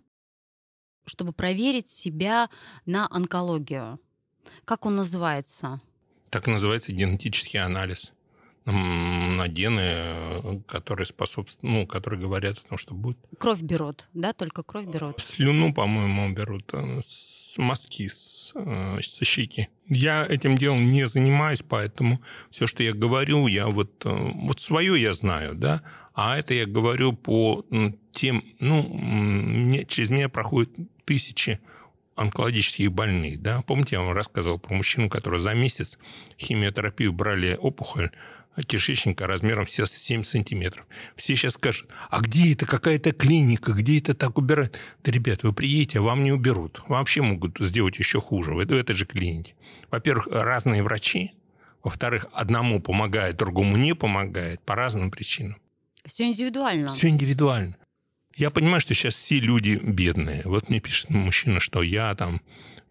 чтобы проверить себя на онкологию. Как он называется? Так называется генетический анализ на гены, которые способствуют, ну, которые говорят о том, что будет. Кровь берут, да, только кровь берут. Слюну, по-моему, берут э, с мазки, с, э, со щеки. Я этим делом не занимаюсь, поэтому все, что я говорю, я вот, э, вот свое я знаю, да, а это я говорю по тем, ну, мне, через меня проходят тысячи онкологических больных, да. Помните, я вам рассказывал про мужчину, который за месяц химиотерапию брали опухоль, кишечника размером все 7 сантиметров. Все сейчас скажут, а где это какая-то клиника, где это так убирают? Да, ребят, вы приедете, а вам не уберут. Вообще могут сделать еще хуже в этой же клинике. Во-первых, разные врачи. Во-вторых, одному помогает, другому не помогает по разным причинам. Все индивидуально. Все индивидуально. Я понимаю, что сейчас все люди бедные. Вот мне пишет мужчина, что я там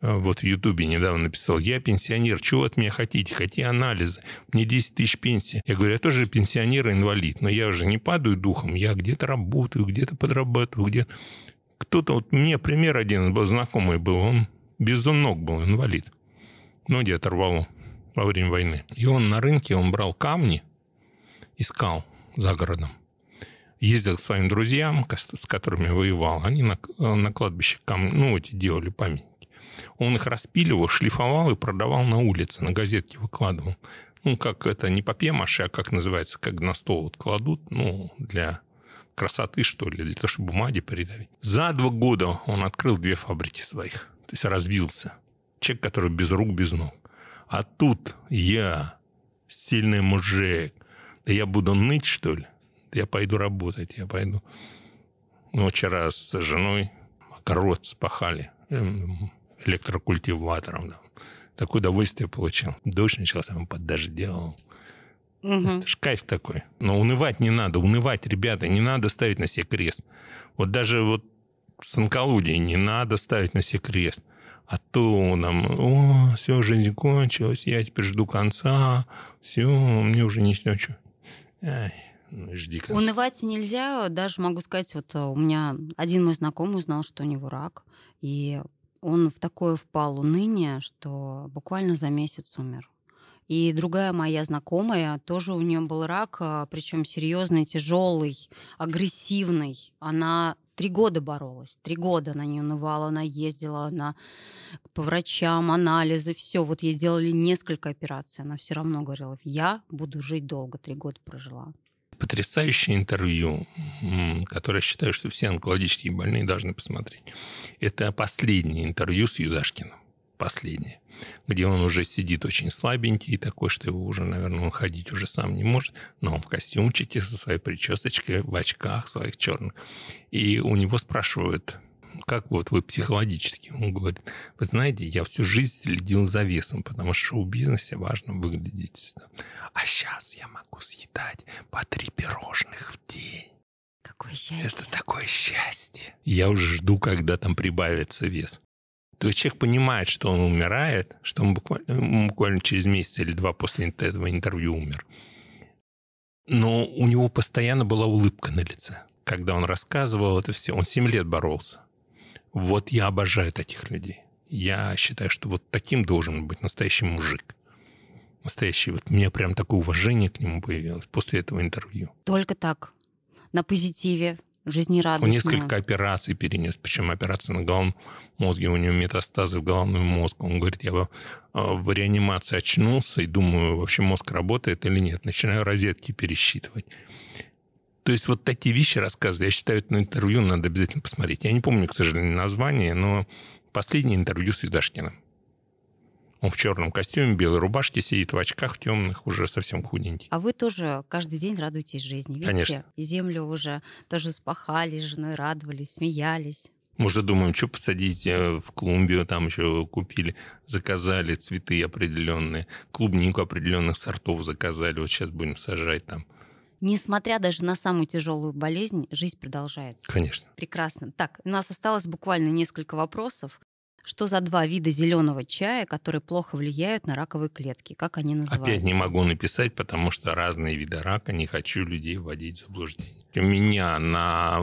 вот в Ютубе недавно написал, я пенсионер, чего от меня хотите? Хотите анализы? Мне 10 тысяч пенсии. Я говорю, я тоже пенсионер инвалид, но я уже не падаю духом, я где-то работаю, где-то подрабатываю, где Кто-то, вот мне пример один был знакомый был, он без ног был, инвалид. Ноги оторвало во время войны. И он на рынке, он брал камни, искал за городом. Ездил к своим друзьям, с которыми воевал. Они на, на кладбище камни, ну, эти делали память он их распиливал, шлифовал и продавал на улице, на газетке выкладывал. Ну, как это не папье-маше, а как называется, как на стол вот кладут, ну, для красоты, что ли, для того, чтобы бумаги передавить. За два года он открыл две фабрики своих. То есть развился. Человек, который без рук, без ног. А тут я, сильный мужик, да я буду ныть, что ли? Да я пойду работать, я пойду. Ну, вчера с женой огород спахали электрокультиватором. Да. Такое удовольствие получил. Дождь начался под дождем. Угу. Это ж кайф такой. Но унывать не надо. Унывать, ребята, не надо ставить на себе крест. Вот даже вот с онкологией не надо ставить на себе крест. А то нам, о, все, жизнь кончилась, я теперь жду конца, все, мне уже не что. Ай, ну, жди конца. Унывать нельзя, даже могу сказать, вот у меня один мой знакомый узнал, что у него рак, и он в такое впал уныние, что буквально за месяц умер. И другая моя знакомая, тоже у нее был рак, а, причем серьезный, тяжелый, агрессивный. Она три года боролась, три года она не унывала, она ездила она по врачам, анализы, все. Вот ей делали несколько операций, она все равно говорила, я буду жить долго, три года прожила. Потрясающее интервью, которое я считаю, что все онкологические больные должны посмотреть. Это последнее интервью с Юдашкиным. Последнее. Где он уже сидит очень слабенький, такой, что его уже, наверное, ходить уже сам не может, но он в костюмчике со своей причесочкой, в очках своих черных. И у него спрашивают, как вот вы психологически? Он говорит, вы знаете, я всю жизнь следил за весом, потому что в шоу-бизнесе важно выглядеть. А сейчас я могу съедать по три пирожных в день. Какое счастье. Это такое счастье. Я уже жду, когда там прибавится вес. То есть человек понимает, что он умирает, что он буквально, буквально через месяц или два после этого интервью умер. Но у него постоянно была улыбка на лице. Когда он рассказывал это все, он 7 лет боролся. Вот я обожаю таких людей. Я считаю, что вот таким должен быть настоящий мужик. Настоящий. Вот у меня прям такое уважение к нему появилось после этого интервью. Только так. На позитиве, жизнерадостно. Он несколько операций перенес, причем операция на головном мозге, у него метастазы в головной мозг. Он говорит, я а, в реанимации очнулся и думаю, вообще мозг работает или нет. Начинаю розетки пересчитывать. То есть вот такие вещи рассказывают. Я считаю, это на интервью надо обязательно посмотреть. Я не помню, к сожалению, название, но последнее интервью с Юдашкиным. Он в черном костюме, белой рубашке сидит, в очках темных, уже совсем худенький. А вы тоже каждый день радуетесь жизни. Видите, Конечно. землю уже тоже спахали с женой, радовались, смеялись. Мы уже думаем, что посадить э, в клумбе, там еще купили, заказали цветы определенные, клубнику определенных сортов заказали, вот сейчас будем сажать там. Несмотря даже на самую тяжелую болезнь, жизнь продолжается. Конечно. Прекрасно. Так, у нас осталось буквально несколько вопросов. Что за два вида зеленого чая, которые плохо влияют на раковые клетки? Как они называются? Опять не могу написать, потому что разные виды рака, не хочу людей вводить в заблуждение. У меня на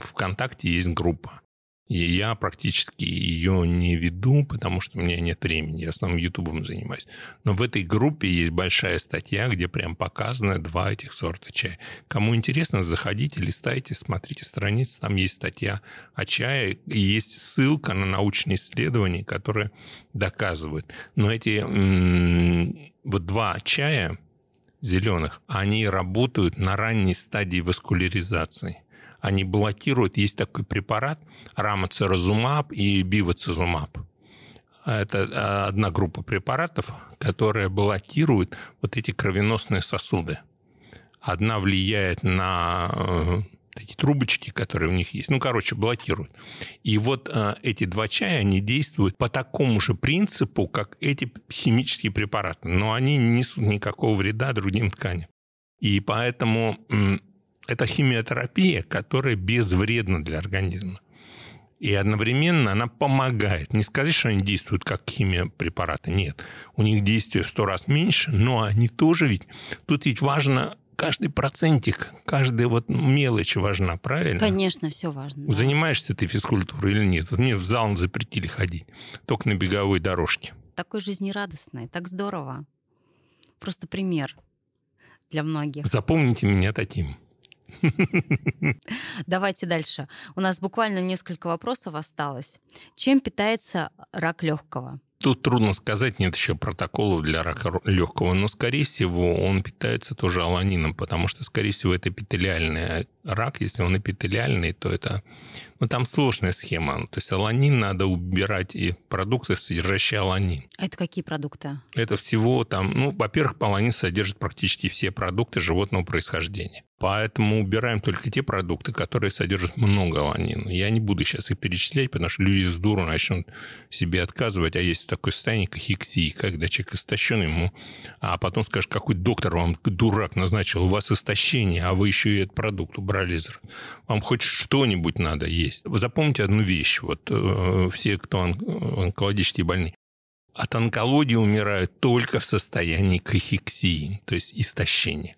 ВКонтакте есть группа и я практически ее не веду, потому что у меня нет времени. Я основном Ютубом занимаюсь. Но в этой группе есть большая статья, где прям показаны два этих сорта чая. Кому интересно, заходите, листайте, смотрите страницы. Там есть статья о чае. И есть ссылка на научные исследования, которые доказывают. Но эти вот два чая зеленых, они работают на ранней стадии васкуляризации – они блокируют, есть такой препарат, рамоцерозумаб и бивацизумаб. Это э, одна группа препаратов, которая блокирует вот эти кровеносные сосуды. Одна влияет на э, эти трубочки, которые у них есть. Ну, короче, блокируют. И вот э, эти два чая, они действуют по такому же принципу, как эти химические препараты. Но они не несут никакого вреда другим тканям. И поэтому это химиотерапия, которая безвредна для организма. И одновременно она помогает. Не сказать, что они действуют как химиопрепараты. Нет. У них действие в сто раз меньше, но они тоже ведь... Тут ведь важно каждый процентик, каждая вот мелочь важна, правильно? Конечно, все важно. Да. Занимаешься ты физкультурой или нет? Мне в зал запретили ходить, только на беговой дорожке. Такой жизнерадостный, так здорово. Просто пример для многих. Запомните меня таким. Давайте дальше. У нас буквально несколько вопросов осталось. Чем питается рак легкого? Тут трудно сказать, нет еще протоколов для рака легкого, но, скорее всего, он питается тоже аланином, потому что, скорее всего, это эпителиальный рак. Если он эпителиальный, то это... Ну, там сложная схема. То есть аланин надо убирать и продукты, содержащие аланин. А это какие продукты? Это всего там... Ну, во-первых, аланин содержит практически все продукты животного происхождения. Поэтому убираем только те продукты, которые содержат много аланина. Я не буду сейчас их перечислять, потому что люди с дуру начнут себе отказывать. А есть такое состояние кахексии, когда человек истощен ему, а потом скажешь, какой доктор вам дурак назначил, у вас истощение, а вы еще и этот продукт убрали Вам хоть что-нибудь надо есть. Запомните одну вещь, вот э, все, кто онкологически больны, от онкологии умирают только в состоянии кахексии, то есть истощения.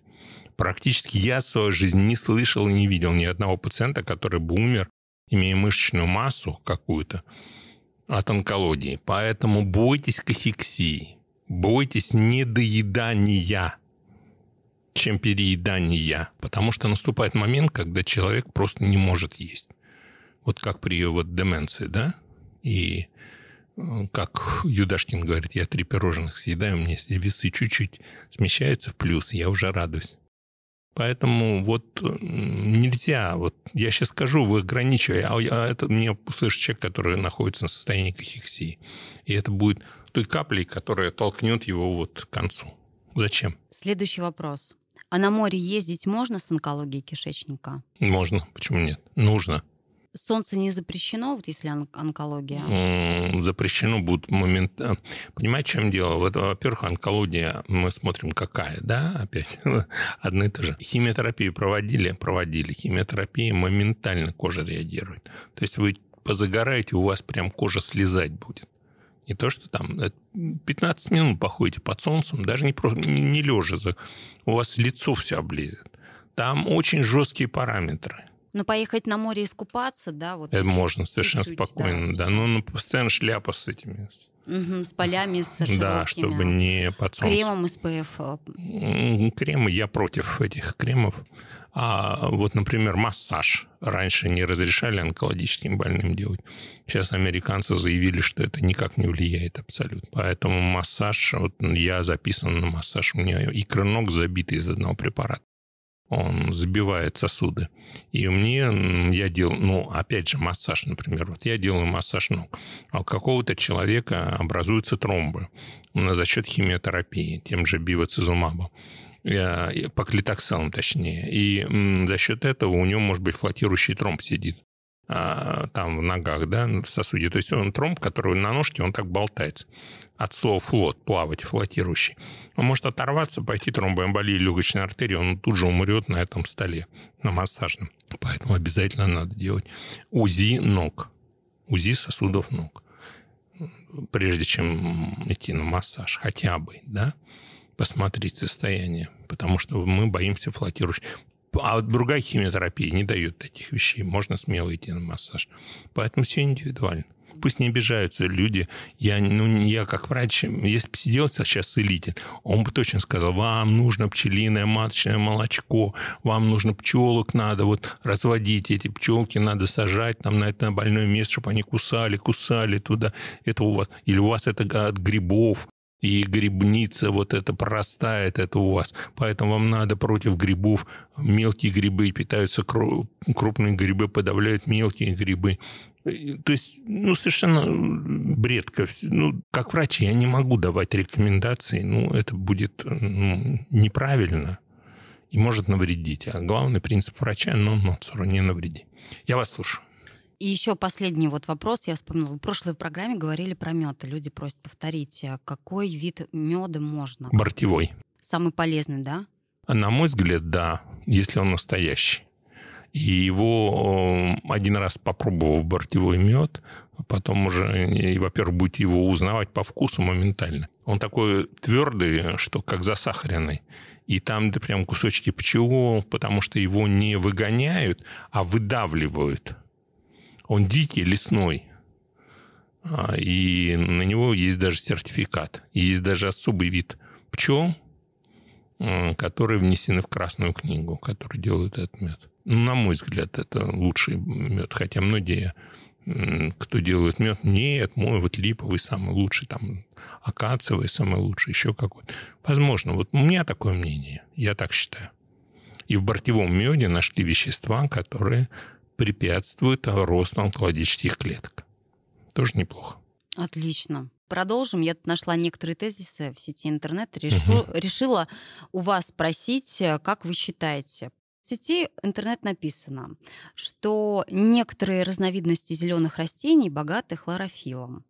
Практически я в свою жизнь не слышал и не видел ни одного пациента, который бы умер, имея мышечную массу какую-то от онкологии. Поэтому бойтесь кахексии, бойтесь недоедания, чем переедания, потому что наступает момент, когда человек просто не может есть. Вот как при вот деменции, да? И э, как Юдашкин говорит, я три пирожных съедаю, мне весы чуть-чуть смещаются в плюс, я уже радуюсь. Поэтому вот нельзя, вот я сейчас скажу, вы ограничиваете, а, а это мне услышит человек, который находится на состоянии кахексии. И это будет той каплей, которая толкнет его вот к концу. Зачем? Следующий вопрос. А на море ездить можно с онкологией кишечника? Можно. Почему нет? Нужно солнце не запрещено, вот если он, онкология? Запрещено будет моментально. Понимаете, в чем дело? Во-первых, онкология, мы смотрим какая, да, опять, одно и то же. Химиотерапию проводили, проводили. Химиотерапия моментально кожа реагирует. То есть вы позагораете, у вас прям кожа слезать будет. Не то, что там 15 э, минут походите под солнцем, даже не, просто, не, не лежа, у вас лицо все облезет. Там очень жесткие параметры. Но поехать на море искупаться, да, вот. Это можно совершенно спокойно, да. да. Но ну, постоянно шляпа с этими. Угу, с полями, с широкими. Да, чтобы не под солнцем. Кремом СПФ. Кремы, я против этих кремов. А вот, например, массаж. Раньше не разрешали онкологическим больным делать. Сейчас американцы заявили, что это никак не влияет абсолютно. Поэтому массаж, вот я записан на массаж, у меня икры ног забиты из одного препарата он забивает сосуды. И мне, я делал, ну, опять же, массаж, например. Вот я делаю массаж ног. А у какого-то человека образуются тромбы за счет химиотерапии, тем же бивацизумабом по клитоксалам точнее. И за счет этого у него может быть флотирующий тромб сидит а, там в ногах, да, в сосуде. То есть он тромб, который на ножке, он так болтается от слова флот, плавать, флотирующий. Он может оторваться, пойти тромбоэмболии легочной артерии, он тут же умрет на этом столе, на массажном. Поэтому обязательно надо делать УЗИ ног, УЗИ сосудов ног, прежде чем идти на массаж, хотя бы, да, посмотреть состояние, потому что мы боимся флотирующих. А вот другая химиотерапия не дает таких вещей. Можно смело идти на массаж. Поэтому все индивидуально пусть не обижаются люди. Я, ну, я как врач, если бы сидел сейчас целитель, он бы точно сказал, вам нужно пчелиное маточное молочко, вам нужно пчелок надо вот разводить, эти пчелки надо сажать там на это больное место, чтобы они кусали, кусали туда. Это у вас, или у вас это от грибов, и грибница вот это прорастает, это у вас. Поэтому вам надо против грибов мелкие грибы питаются, крупные грибы подавляют мелкие грибы. То есть, ну, совершенно бред. Ну, как врач я не могу давать рекомендации, ну, это будет ну, неправильно и может навредить. А главный принцип врача – но ноцеру, не навреди. Я вас слушаю. И еще последний вот вопрос. Я вспомнила, в прошлой программе говорили про мед. Люди просят повторить, а какой вид меда можно? Бортевой. Самый полезный, да? На мой взгляд, да, если он настоящий. И его один раз попробовав бортевой мед, потом уже, и, во-первых, будете его узнавать по вкусу моментально. Он такой твердый, что как засахаренный. И там да, прям кусочки пчел, потому что его не выгоняют, а выдавливают. Он дикий, лесной. А, и на него есть даже сертификат. Есть даже особый вид пчел, которые внесены в Красную книгу, которые делают этот мед. На мой взгляд, это лучший мед. Хотя многие, кто делает мед, нет, мой вот липовый самый лучший, там акациевый самый лучший, еще какой-то. Возможно, вот у меня такое мнение, я так считаю. И в бортевом меде нашли вещества, которые препятствуют росту онкологических клеток. Тоже неплохо. Отлично. Продолжим. Я нашла некоторые тезисы в сети интернет. Решу, угу. Решила у вас спросить, как вы считаете, в сети интернет написано, что некоторые разновидности зеленых растений богаты хлорофилом.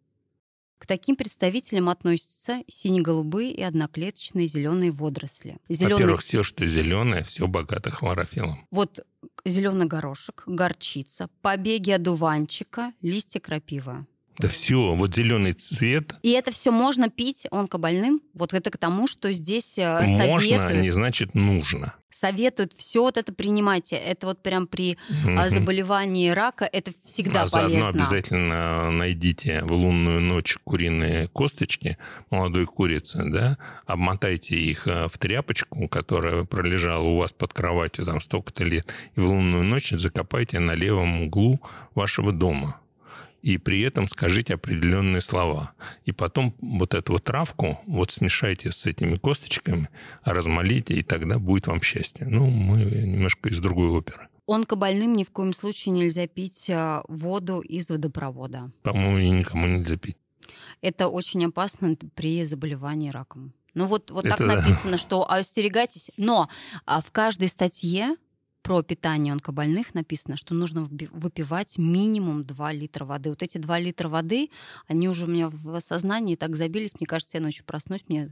К таким представителям относятся сине-голубые и одноклеточные зеленые водоросли. Зеленый... Во-первых, все, что зеленое, все богато хлорофилом. Вот зеленый горошек, горчица, побеги одуванчика, листья крапивы. Да все, вот зеленый цвет. И это все можно пить онкобольным? Вот это к тому, что здесь э, Можно, советуют, не значит нужно. Советуют все вот это принимать. Это вот прям при угу. заболевании рака это всегда а полезно. заодно обязательно найдите в лунную ночь куриные косточки молодой курицы, да, обмотайте их э, в тряпочку, которая пролежала у вас под кроватью там столько-то лет, и в лунную ночь закопайте на левом углу вашего дома и при этом скажите определенные слова. И потом вот эту вот травку вот смешайте с этими косточками, размолите, и тогда будет вам счастье. Ну, мы немножко из другой оперы. Онкобольным ни в коем случае нельзя пить а, воду из водопровода. По-моему, и никому нельзя пить. Это очень опасно при заболевании раком. Ну вот, вот так написано, что остерегайтесь. Но а в каждой статье про питание онкобольных написано, что нужно выпивать минимум 2 литра воды. Вот эти 2 литра воды, они уже у меня в сознании так забились. Мне кажется, я ночью проснусь, мне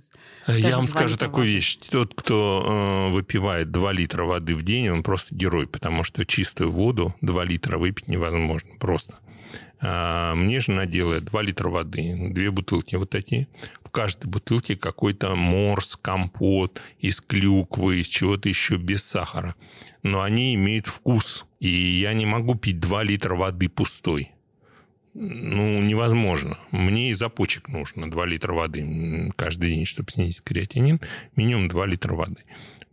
Я вам скажу такую воды. вещь. Тот, кто э, выпивает 2 литра воды в день, он просто герой, потому что чистую воду 2 литра выпить невозможно просто. А, мне жена делает 2 литра воды, две бутылки вот эти. Каждой бутылке какой-то морс, компот из клюквы, из чего-то еще без сахара. Но они имеют вкус. И я не могу пить 2 литра воды пустой. Ну, невозможно. Мне из-за почек нужно 2 литра воды каждый день, чтобы снизить креатинин. Минимум 2 литра воды.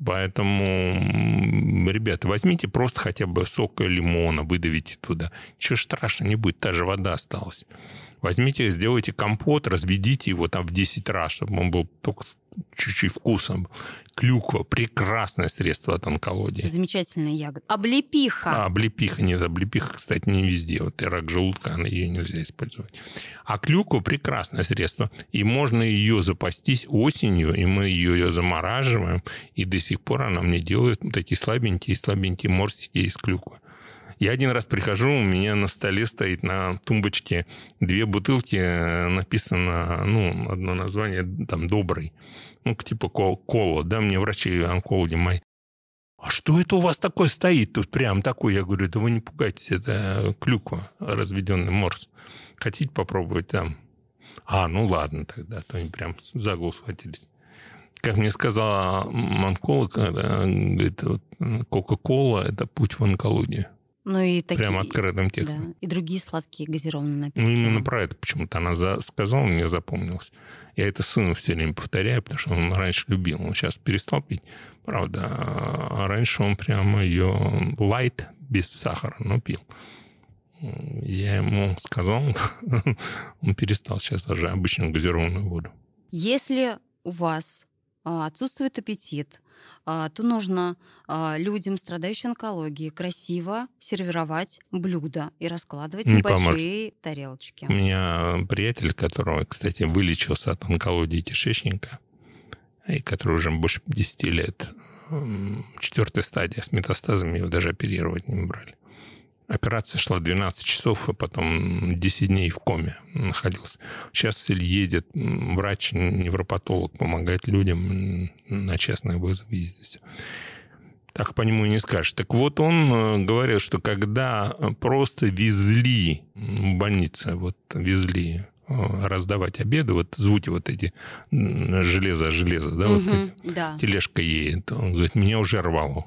Поэтому, ребята, возьмите просто хотя бы сок лимона, выдавите туда. Ничего страшного не будет, та же вода осталась. Возьмите, сделайте компот, разведите его там в 10 раз, чтобы он был только чуть-чуть вкусом. Клюква – прекрасное средство от онкологии. Замечательная ягода. Облепиха. А, облепиха. Нет, облепиха, кстати, не везде. Вот и рак желудка, она ее нельзя использовать. А клюква – прекрасное средство. И можно ее запастись осенью, и мы ее, ее замораживаем. И до сих пор она мне делает вот эти слабенькие, слабенькие морсики из клюквы. Я один раз прихожу, у меня на столе стоит на тумбочке две бутылки, э, написано, ну, одно название, там, «Добрый». Ну, типа кола, да, мне врачи-онкологи мои. А что это у вас такое стоит тут прям такой? Я говорю, да вы не пугайтесь, это клюква, разведенный морс. Хотите попробовать там? А, ну ладно тогда, то они прям за голову схватились. Как мне сказала онколог, говорит, вот, Кока-кола – это путь в онкологию. Ну и такие... Прямо открытым текстом. Да. И другие сладкие газированные напитки. Ну, именно про это почему-то она за... сказала, мне запомнилось. Я это сыну все время повторяю, потому что он раньше любил. Он сейчас перестал пить, правда. А раньше он прямо ее лайт без сахара, но пил. Я ему сказал, он перестал сейчас даже обычную газированную воду. Если у вас а, отсутствует аппетит, то нужно а, людям, страдающим онкологией, красиво сервировать блюда и раскладывать Не небольшие поможет. тарелочки. У меня приятель, которого, кстати, вылечился от онкологии кишечника, и который уже больше 10 лет, четвертая стадия с метастазами, его даже оперировать не брали. Операция шла 12 часов, и потом 10 дней в коме находился. Сейчас едет врач-невропатолог, помогает людям на частный вызов ездить. Так по нему и не скажешь. Так вот, он э, говорил, что когда просто везли в больнице, вот везли э, раздавать обеды, вот звуки вот эти железо-железо, да, угу, вот да. тележка едет, он говорит, меня уже рвало.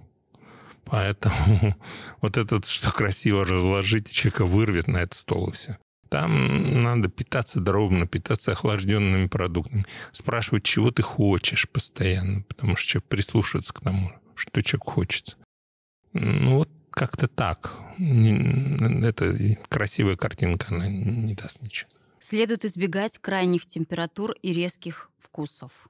Поэтому вот этот, что красиво разложить, человека вырвет на этот стол и все. Там надо питаться дробно, питаться охлажденными продуктами. Спрашивать, чего ты хочешь постоянно, потому что человек прислушивается к тому, что человек хочет. Ну вот как-то так. Это красивая картинка, она не даст ничего. Следует избегать крайних температур и резких вкусов.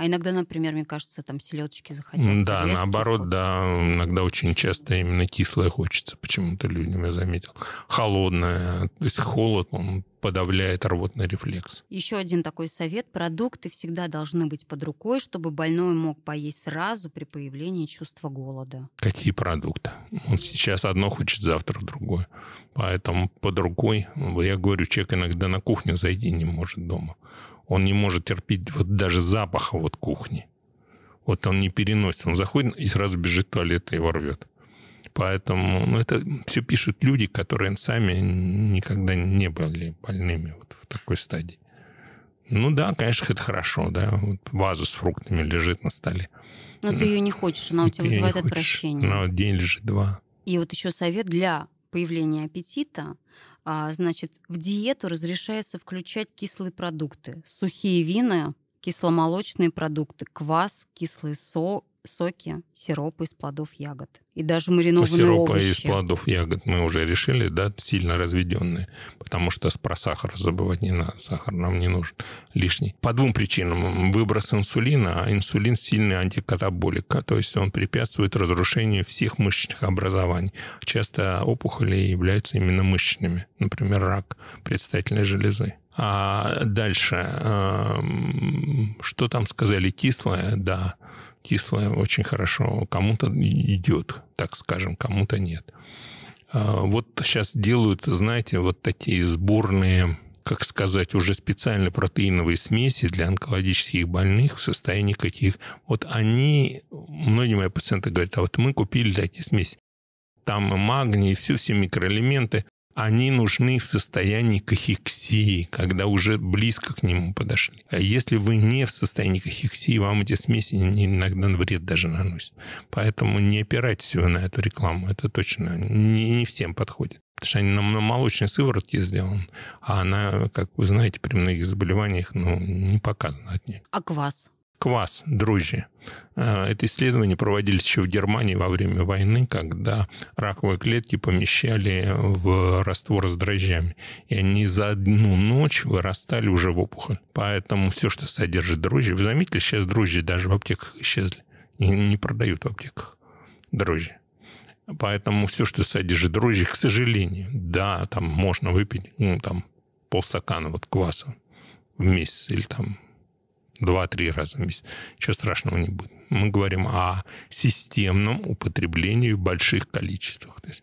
А иногда, например, мне кажется, там селедочки захотелось. Да, наоборот, да, иногда очень часто именно кислое хочется почему-то людям, я заметил. Холодное, то есть холод, он подавляет рвотный рефлекс. Еще один такой совет. Продукты всегда должны быть под рукой, чтобы больной мог поесть сразу при появлении чувства голода. Какие продукты? Он сейчас одно хочет, завтра другое. Поэтому под рукой, я говорю, человек иногда на кухню зайти не может дома. Он не может терпеть вот даже запаха вот кухни. Вот он не переносит. Он заходит и сразу бежит в туалет и его рвет. Поэтому ну, это все пишут люди, которые сами никогда не были больными вот в такой стадии. Ну да, конечно, это хорошо, да. Вот ваза с фруктами лежит на столе. Но ты ее не хочешь, она у тебя вызывает отвращение. Она день лежит, два. И вот еще совет для появления аппетита – а, значит, в диету разрешается включать кислые продукты, сухие вина, кисломолочные продукты, квас, кислый сок, соки, сиропы из плодов ягод. И даже Ну, маринованные сиропы овощи. из плодов ягод мы уже решили, да, сильно разведенные, потому что про сахар забывать не надо, сахар нам не нужен лишний. По двум причинам. Выброс инсулина, а инсулин сильный антикатаболик, то есть он препятствует разрушению всех мышечных образований. Часто опухоли являются именно мышечными, например, рак предстательной железы. А дальше, эм, что там сказали, кислое, да, кислое очень хорошо, кому-то идет, так скажем, кому-то нет. А, Вот сейчас делают, знаете, вот такие сборные, как сказать, уже специально протеиновые смеси для онкологических больных в состоянии каких... Вот они, многие мои пациенты говорят, а вот мы купили такие смеси, там магний, все, все микроэлементы, они нужны в состоянии кахексии, когда уже близко к нему подошли. А если вы не в состоянии кахексии, вам эти смеси иногда вред даже наносят. Поэтому не опирайтесь вы на эту рекламу. Это точно не, не всем подходит. Потому что они на, на молочной сыворотке сделаны, а она, как вы знаете, при многих заболеваниях ну, не показана от нее. А квас? Квас, дрожжи. Э, Это исследования проводились еще в Германии во время войны, когда раковые клетки помещали в раствор с дрожжами. И они за одну ночь вырастали уже в опухоль. Поэтому все, что содержит дрожжи... Вы заметили, сейчас дрожжи даже в аптеках исчезли. И не продают в аптеках дрожжи. Поэтому все, что содержит дрожжи, к сожалению, да, там можно выпить ну, там, полстакана вот кваса в месяц или там два-три раза в месяц. Ничего страшного не будет. Мы говорим о системном употреблении в больших количествах. То есть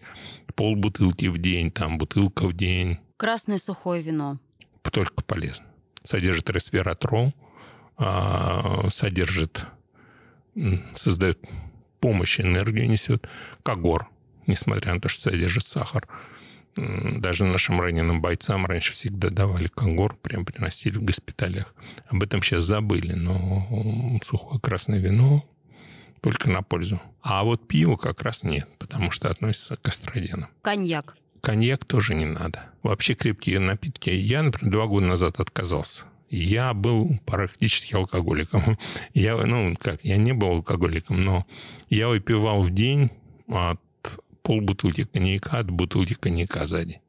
полбутылки в день, там бутылка в день. Красное сухое вино. Только полезно. Содержит ресвератрол, а, содержит, создает помощь, энергию несет. Когор, несмотря на то, что содержит сахар. Даже нашим раненым бойцам раньше всегда давали когор, прям приносили в госпиталях. Об этом сейчас забыли, но сухое красное вино только на пользу. А вот пиво как раз нет, потому что относится к эстрогенам. Коньяк. Коньяк тоже не надо. Вообще крепкие напитки. Я, например, два года назад отказался. Я был практически алкоголиком. Я, ну, как, я не был алкоголиком, но я выпивал в день от полбутылки коньяка от бутылки коньяка за день.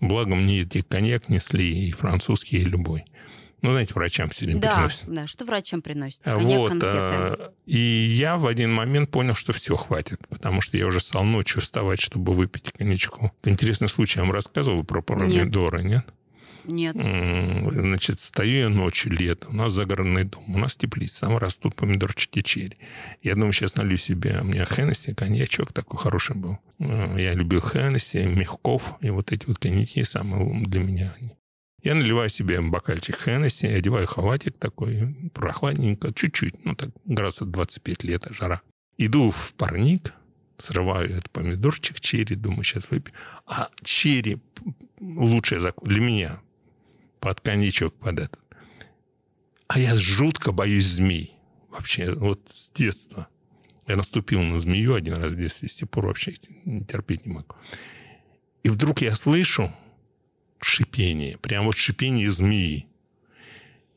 Благо мне эти коньяк несли и французский, и любой. Ну, знаете, врачам все время Да, приносят. да. Что врачам приносят? А Коньяк, Вот. конфеты. а, И я в один момент понял, что все, хватит. Потому что я уже стал ночью вставать, чтобы выпить коньячку. Это интересный случай. Я вам рассказывал про помидоры, нет? Нет. М, Значит, стою я ночью, лето. У нас загородный дом. У нас теплица. Там растут помидорчики черри. Я думаю, сейчас налью себе. У меня Хеннесси, коньячок такой хороший был. Я любил Хеннесси, Мягков. И вот эти вот коньяки самые для меня. они. Я наливаю себе бокальчик Хеннесси, одеваю халатик такой, прохладненько, чуть-чуть, ну так, градусов 25 лет, жара. Иду в парник, срываю этот помидорчик, черри, думаю, сейчас выпью. А черри закуска для меня под коньячок под этот. А я жутко боюсь змей. Вообще, вот с детства. Я наступил на змею один раз в детстве, с тех пор вообще терпеть не могу. И вдруг я слышу шипение, прям вот шипение змеи.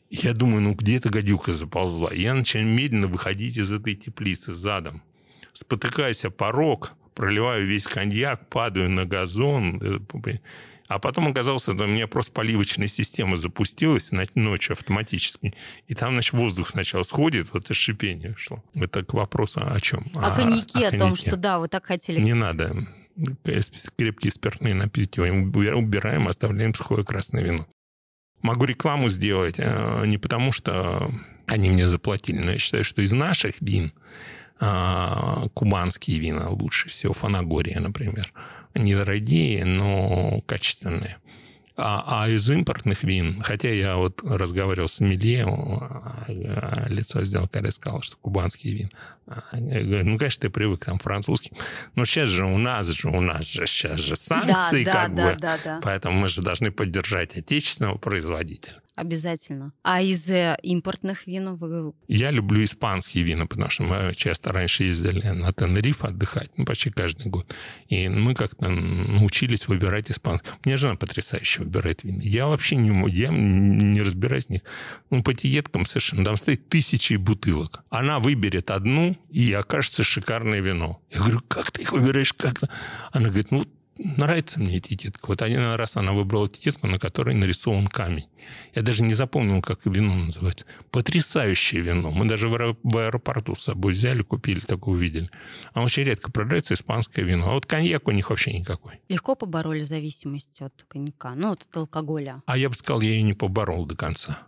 Я думаю, ну где эта гадюка заползла? Я начинаю медленно выходить из этой теплицы задом. Спотыкаюсь о порог, проливаю весь коньяк, падаю на газон. А потом оказалось, что у меня просто поливочная система запустилась ночью автоматически. И там, значит, воздух сначала сходит, вот это шипение шло. Это к вопросу о чем? О коньяке, о, том, коньяке. что да, вы так хотели. Не надо. Крепкие спиртные напитки убираем, оставляем сухое красное вино. Могу рекламу сделать э, не потому, что они мне заплатили, но я считаю, что из наших вин а, кубанские вина лучше всего. Фанагория, например. Недорогие, но качественные. А, а из импортных вин, хотя я вот разговаривал с Милье, лицо сделал, когда сказал, что кубанские вин. Говорю, ну, конечно, ты привык там французский. Но сейчас же у нас же, у нас же сейчас же санкции да, как да, бы. да, да. Поэтому мы же должны поддержать отечественного производителя. Обязательно. А из э, импортных вин вы... Я люблю испанские вина, потому что мы часто раньше ездили на Тенериф отдыхать, ну, почти каждый год. И мы как-то научились выбирать испанские. Мне жена потрясающе выбирает вина. Я вообще не, я не разбираюсь в них. Ну, по этикеткам совершенно. Там стоит тысячи бутылок. Она выберет одну, и окажется шикарное вино. Я говорю, как ты их выбираешь? Как -то? Она говорит, ну, нравится мне этикетка. Вот один раз она выбрала этикетку, на которой нарисован камень. Я даже не запомнил, как вино называется. Потрясающее вино. Мы даже в аэропорту с собой взяли, купили, такое увидели. А очень редко продается испанское вино. А вот коньяк у них вообще никакой. Легко побороли зависимость от коньяка, ну, от алкоголя. А я бы сказал, я ее не поборол до конца.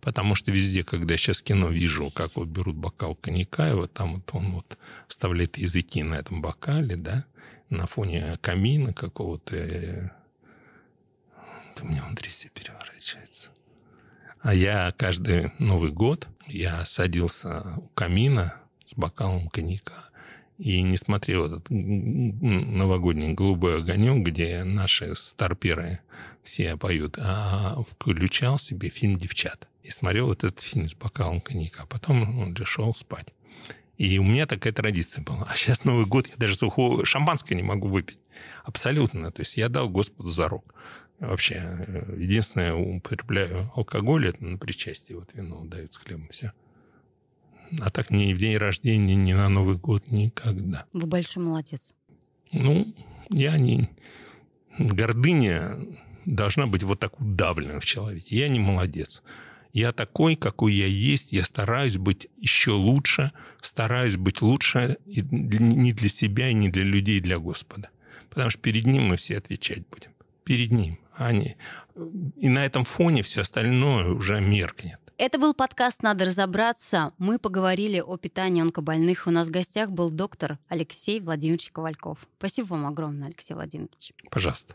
Потому что везде, когда я сейчас кино вижу, как вот берут бокал коньяка, и вот там вот он вот вставляет языки на этом бокале, да, на фоне камина какого-то. У меня внутри все переворачивается. А я каждый Новый год, я садился у камина с бокалом коньяка и не смотрел этот новогодний голубой огонек, где наши старперы все поют, а включал себе фильм «Девчат». И смотрел этот фильм с бокалом коньяка. Потом он шел спать. И у меня такая традиция была. А сейчас Новый год, я даже сухого шампанское не могу выпить. Абсолютно. То есть я дал Господу зарок. Вообще, э, единственное, употребляю алкоголь, это на причастие, вот вино дают с хлебом, все. А так ни в день рождения, ни на Новый год, никогда. Вы большой молодец. Ну, я не... Гордыня должна быть вот так удавлена в человеке. Я не молодец. Я такой, какой я есть, я стараюсь быть еще лучше, стараюсь быть лучше и не для себя, и не для людей, и для Господа. Потому что перед Ним мы все отвечать будем. Перед Ним. А не... И на этом фоне все остальное уже меркнет. Это был подкаст «Надо разобраться». Мы поговорили о питании онкобольных. У нас в гостях был доктор Алексей Владимирович Ковальков. Спасибо вам огромное, Алексей Владимирович. Пожалуйста.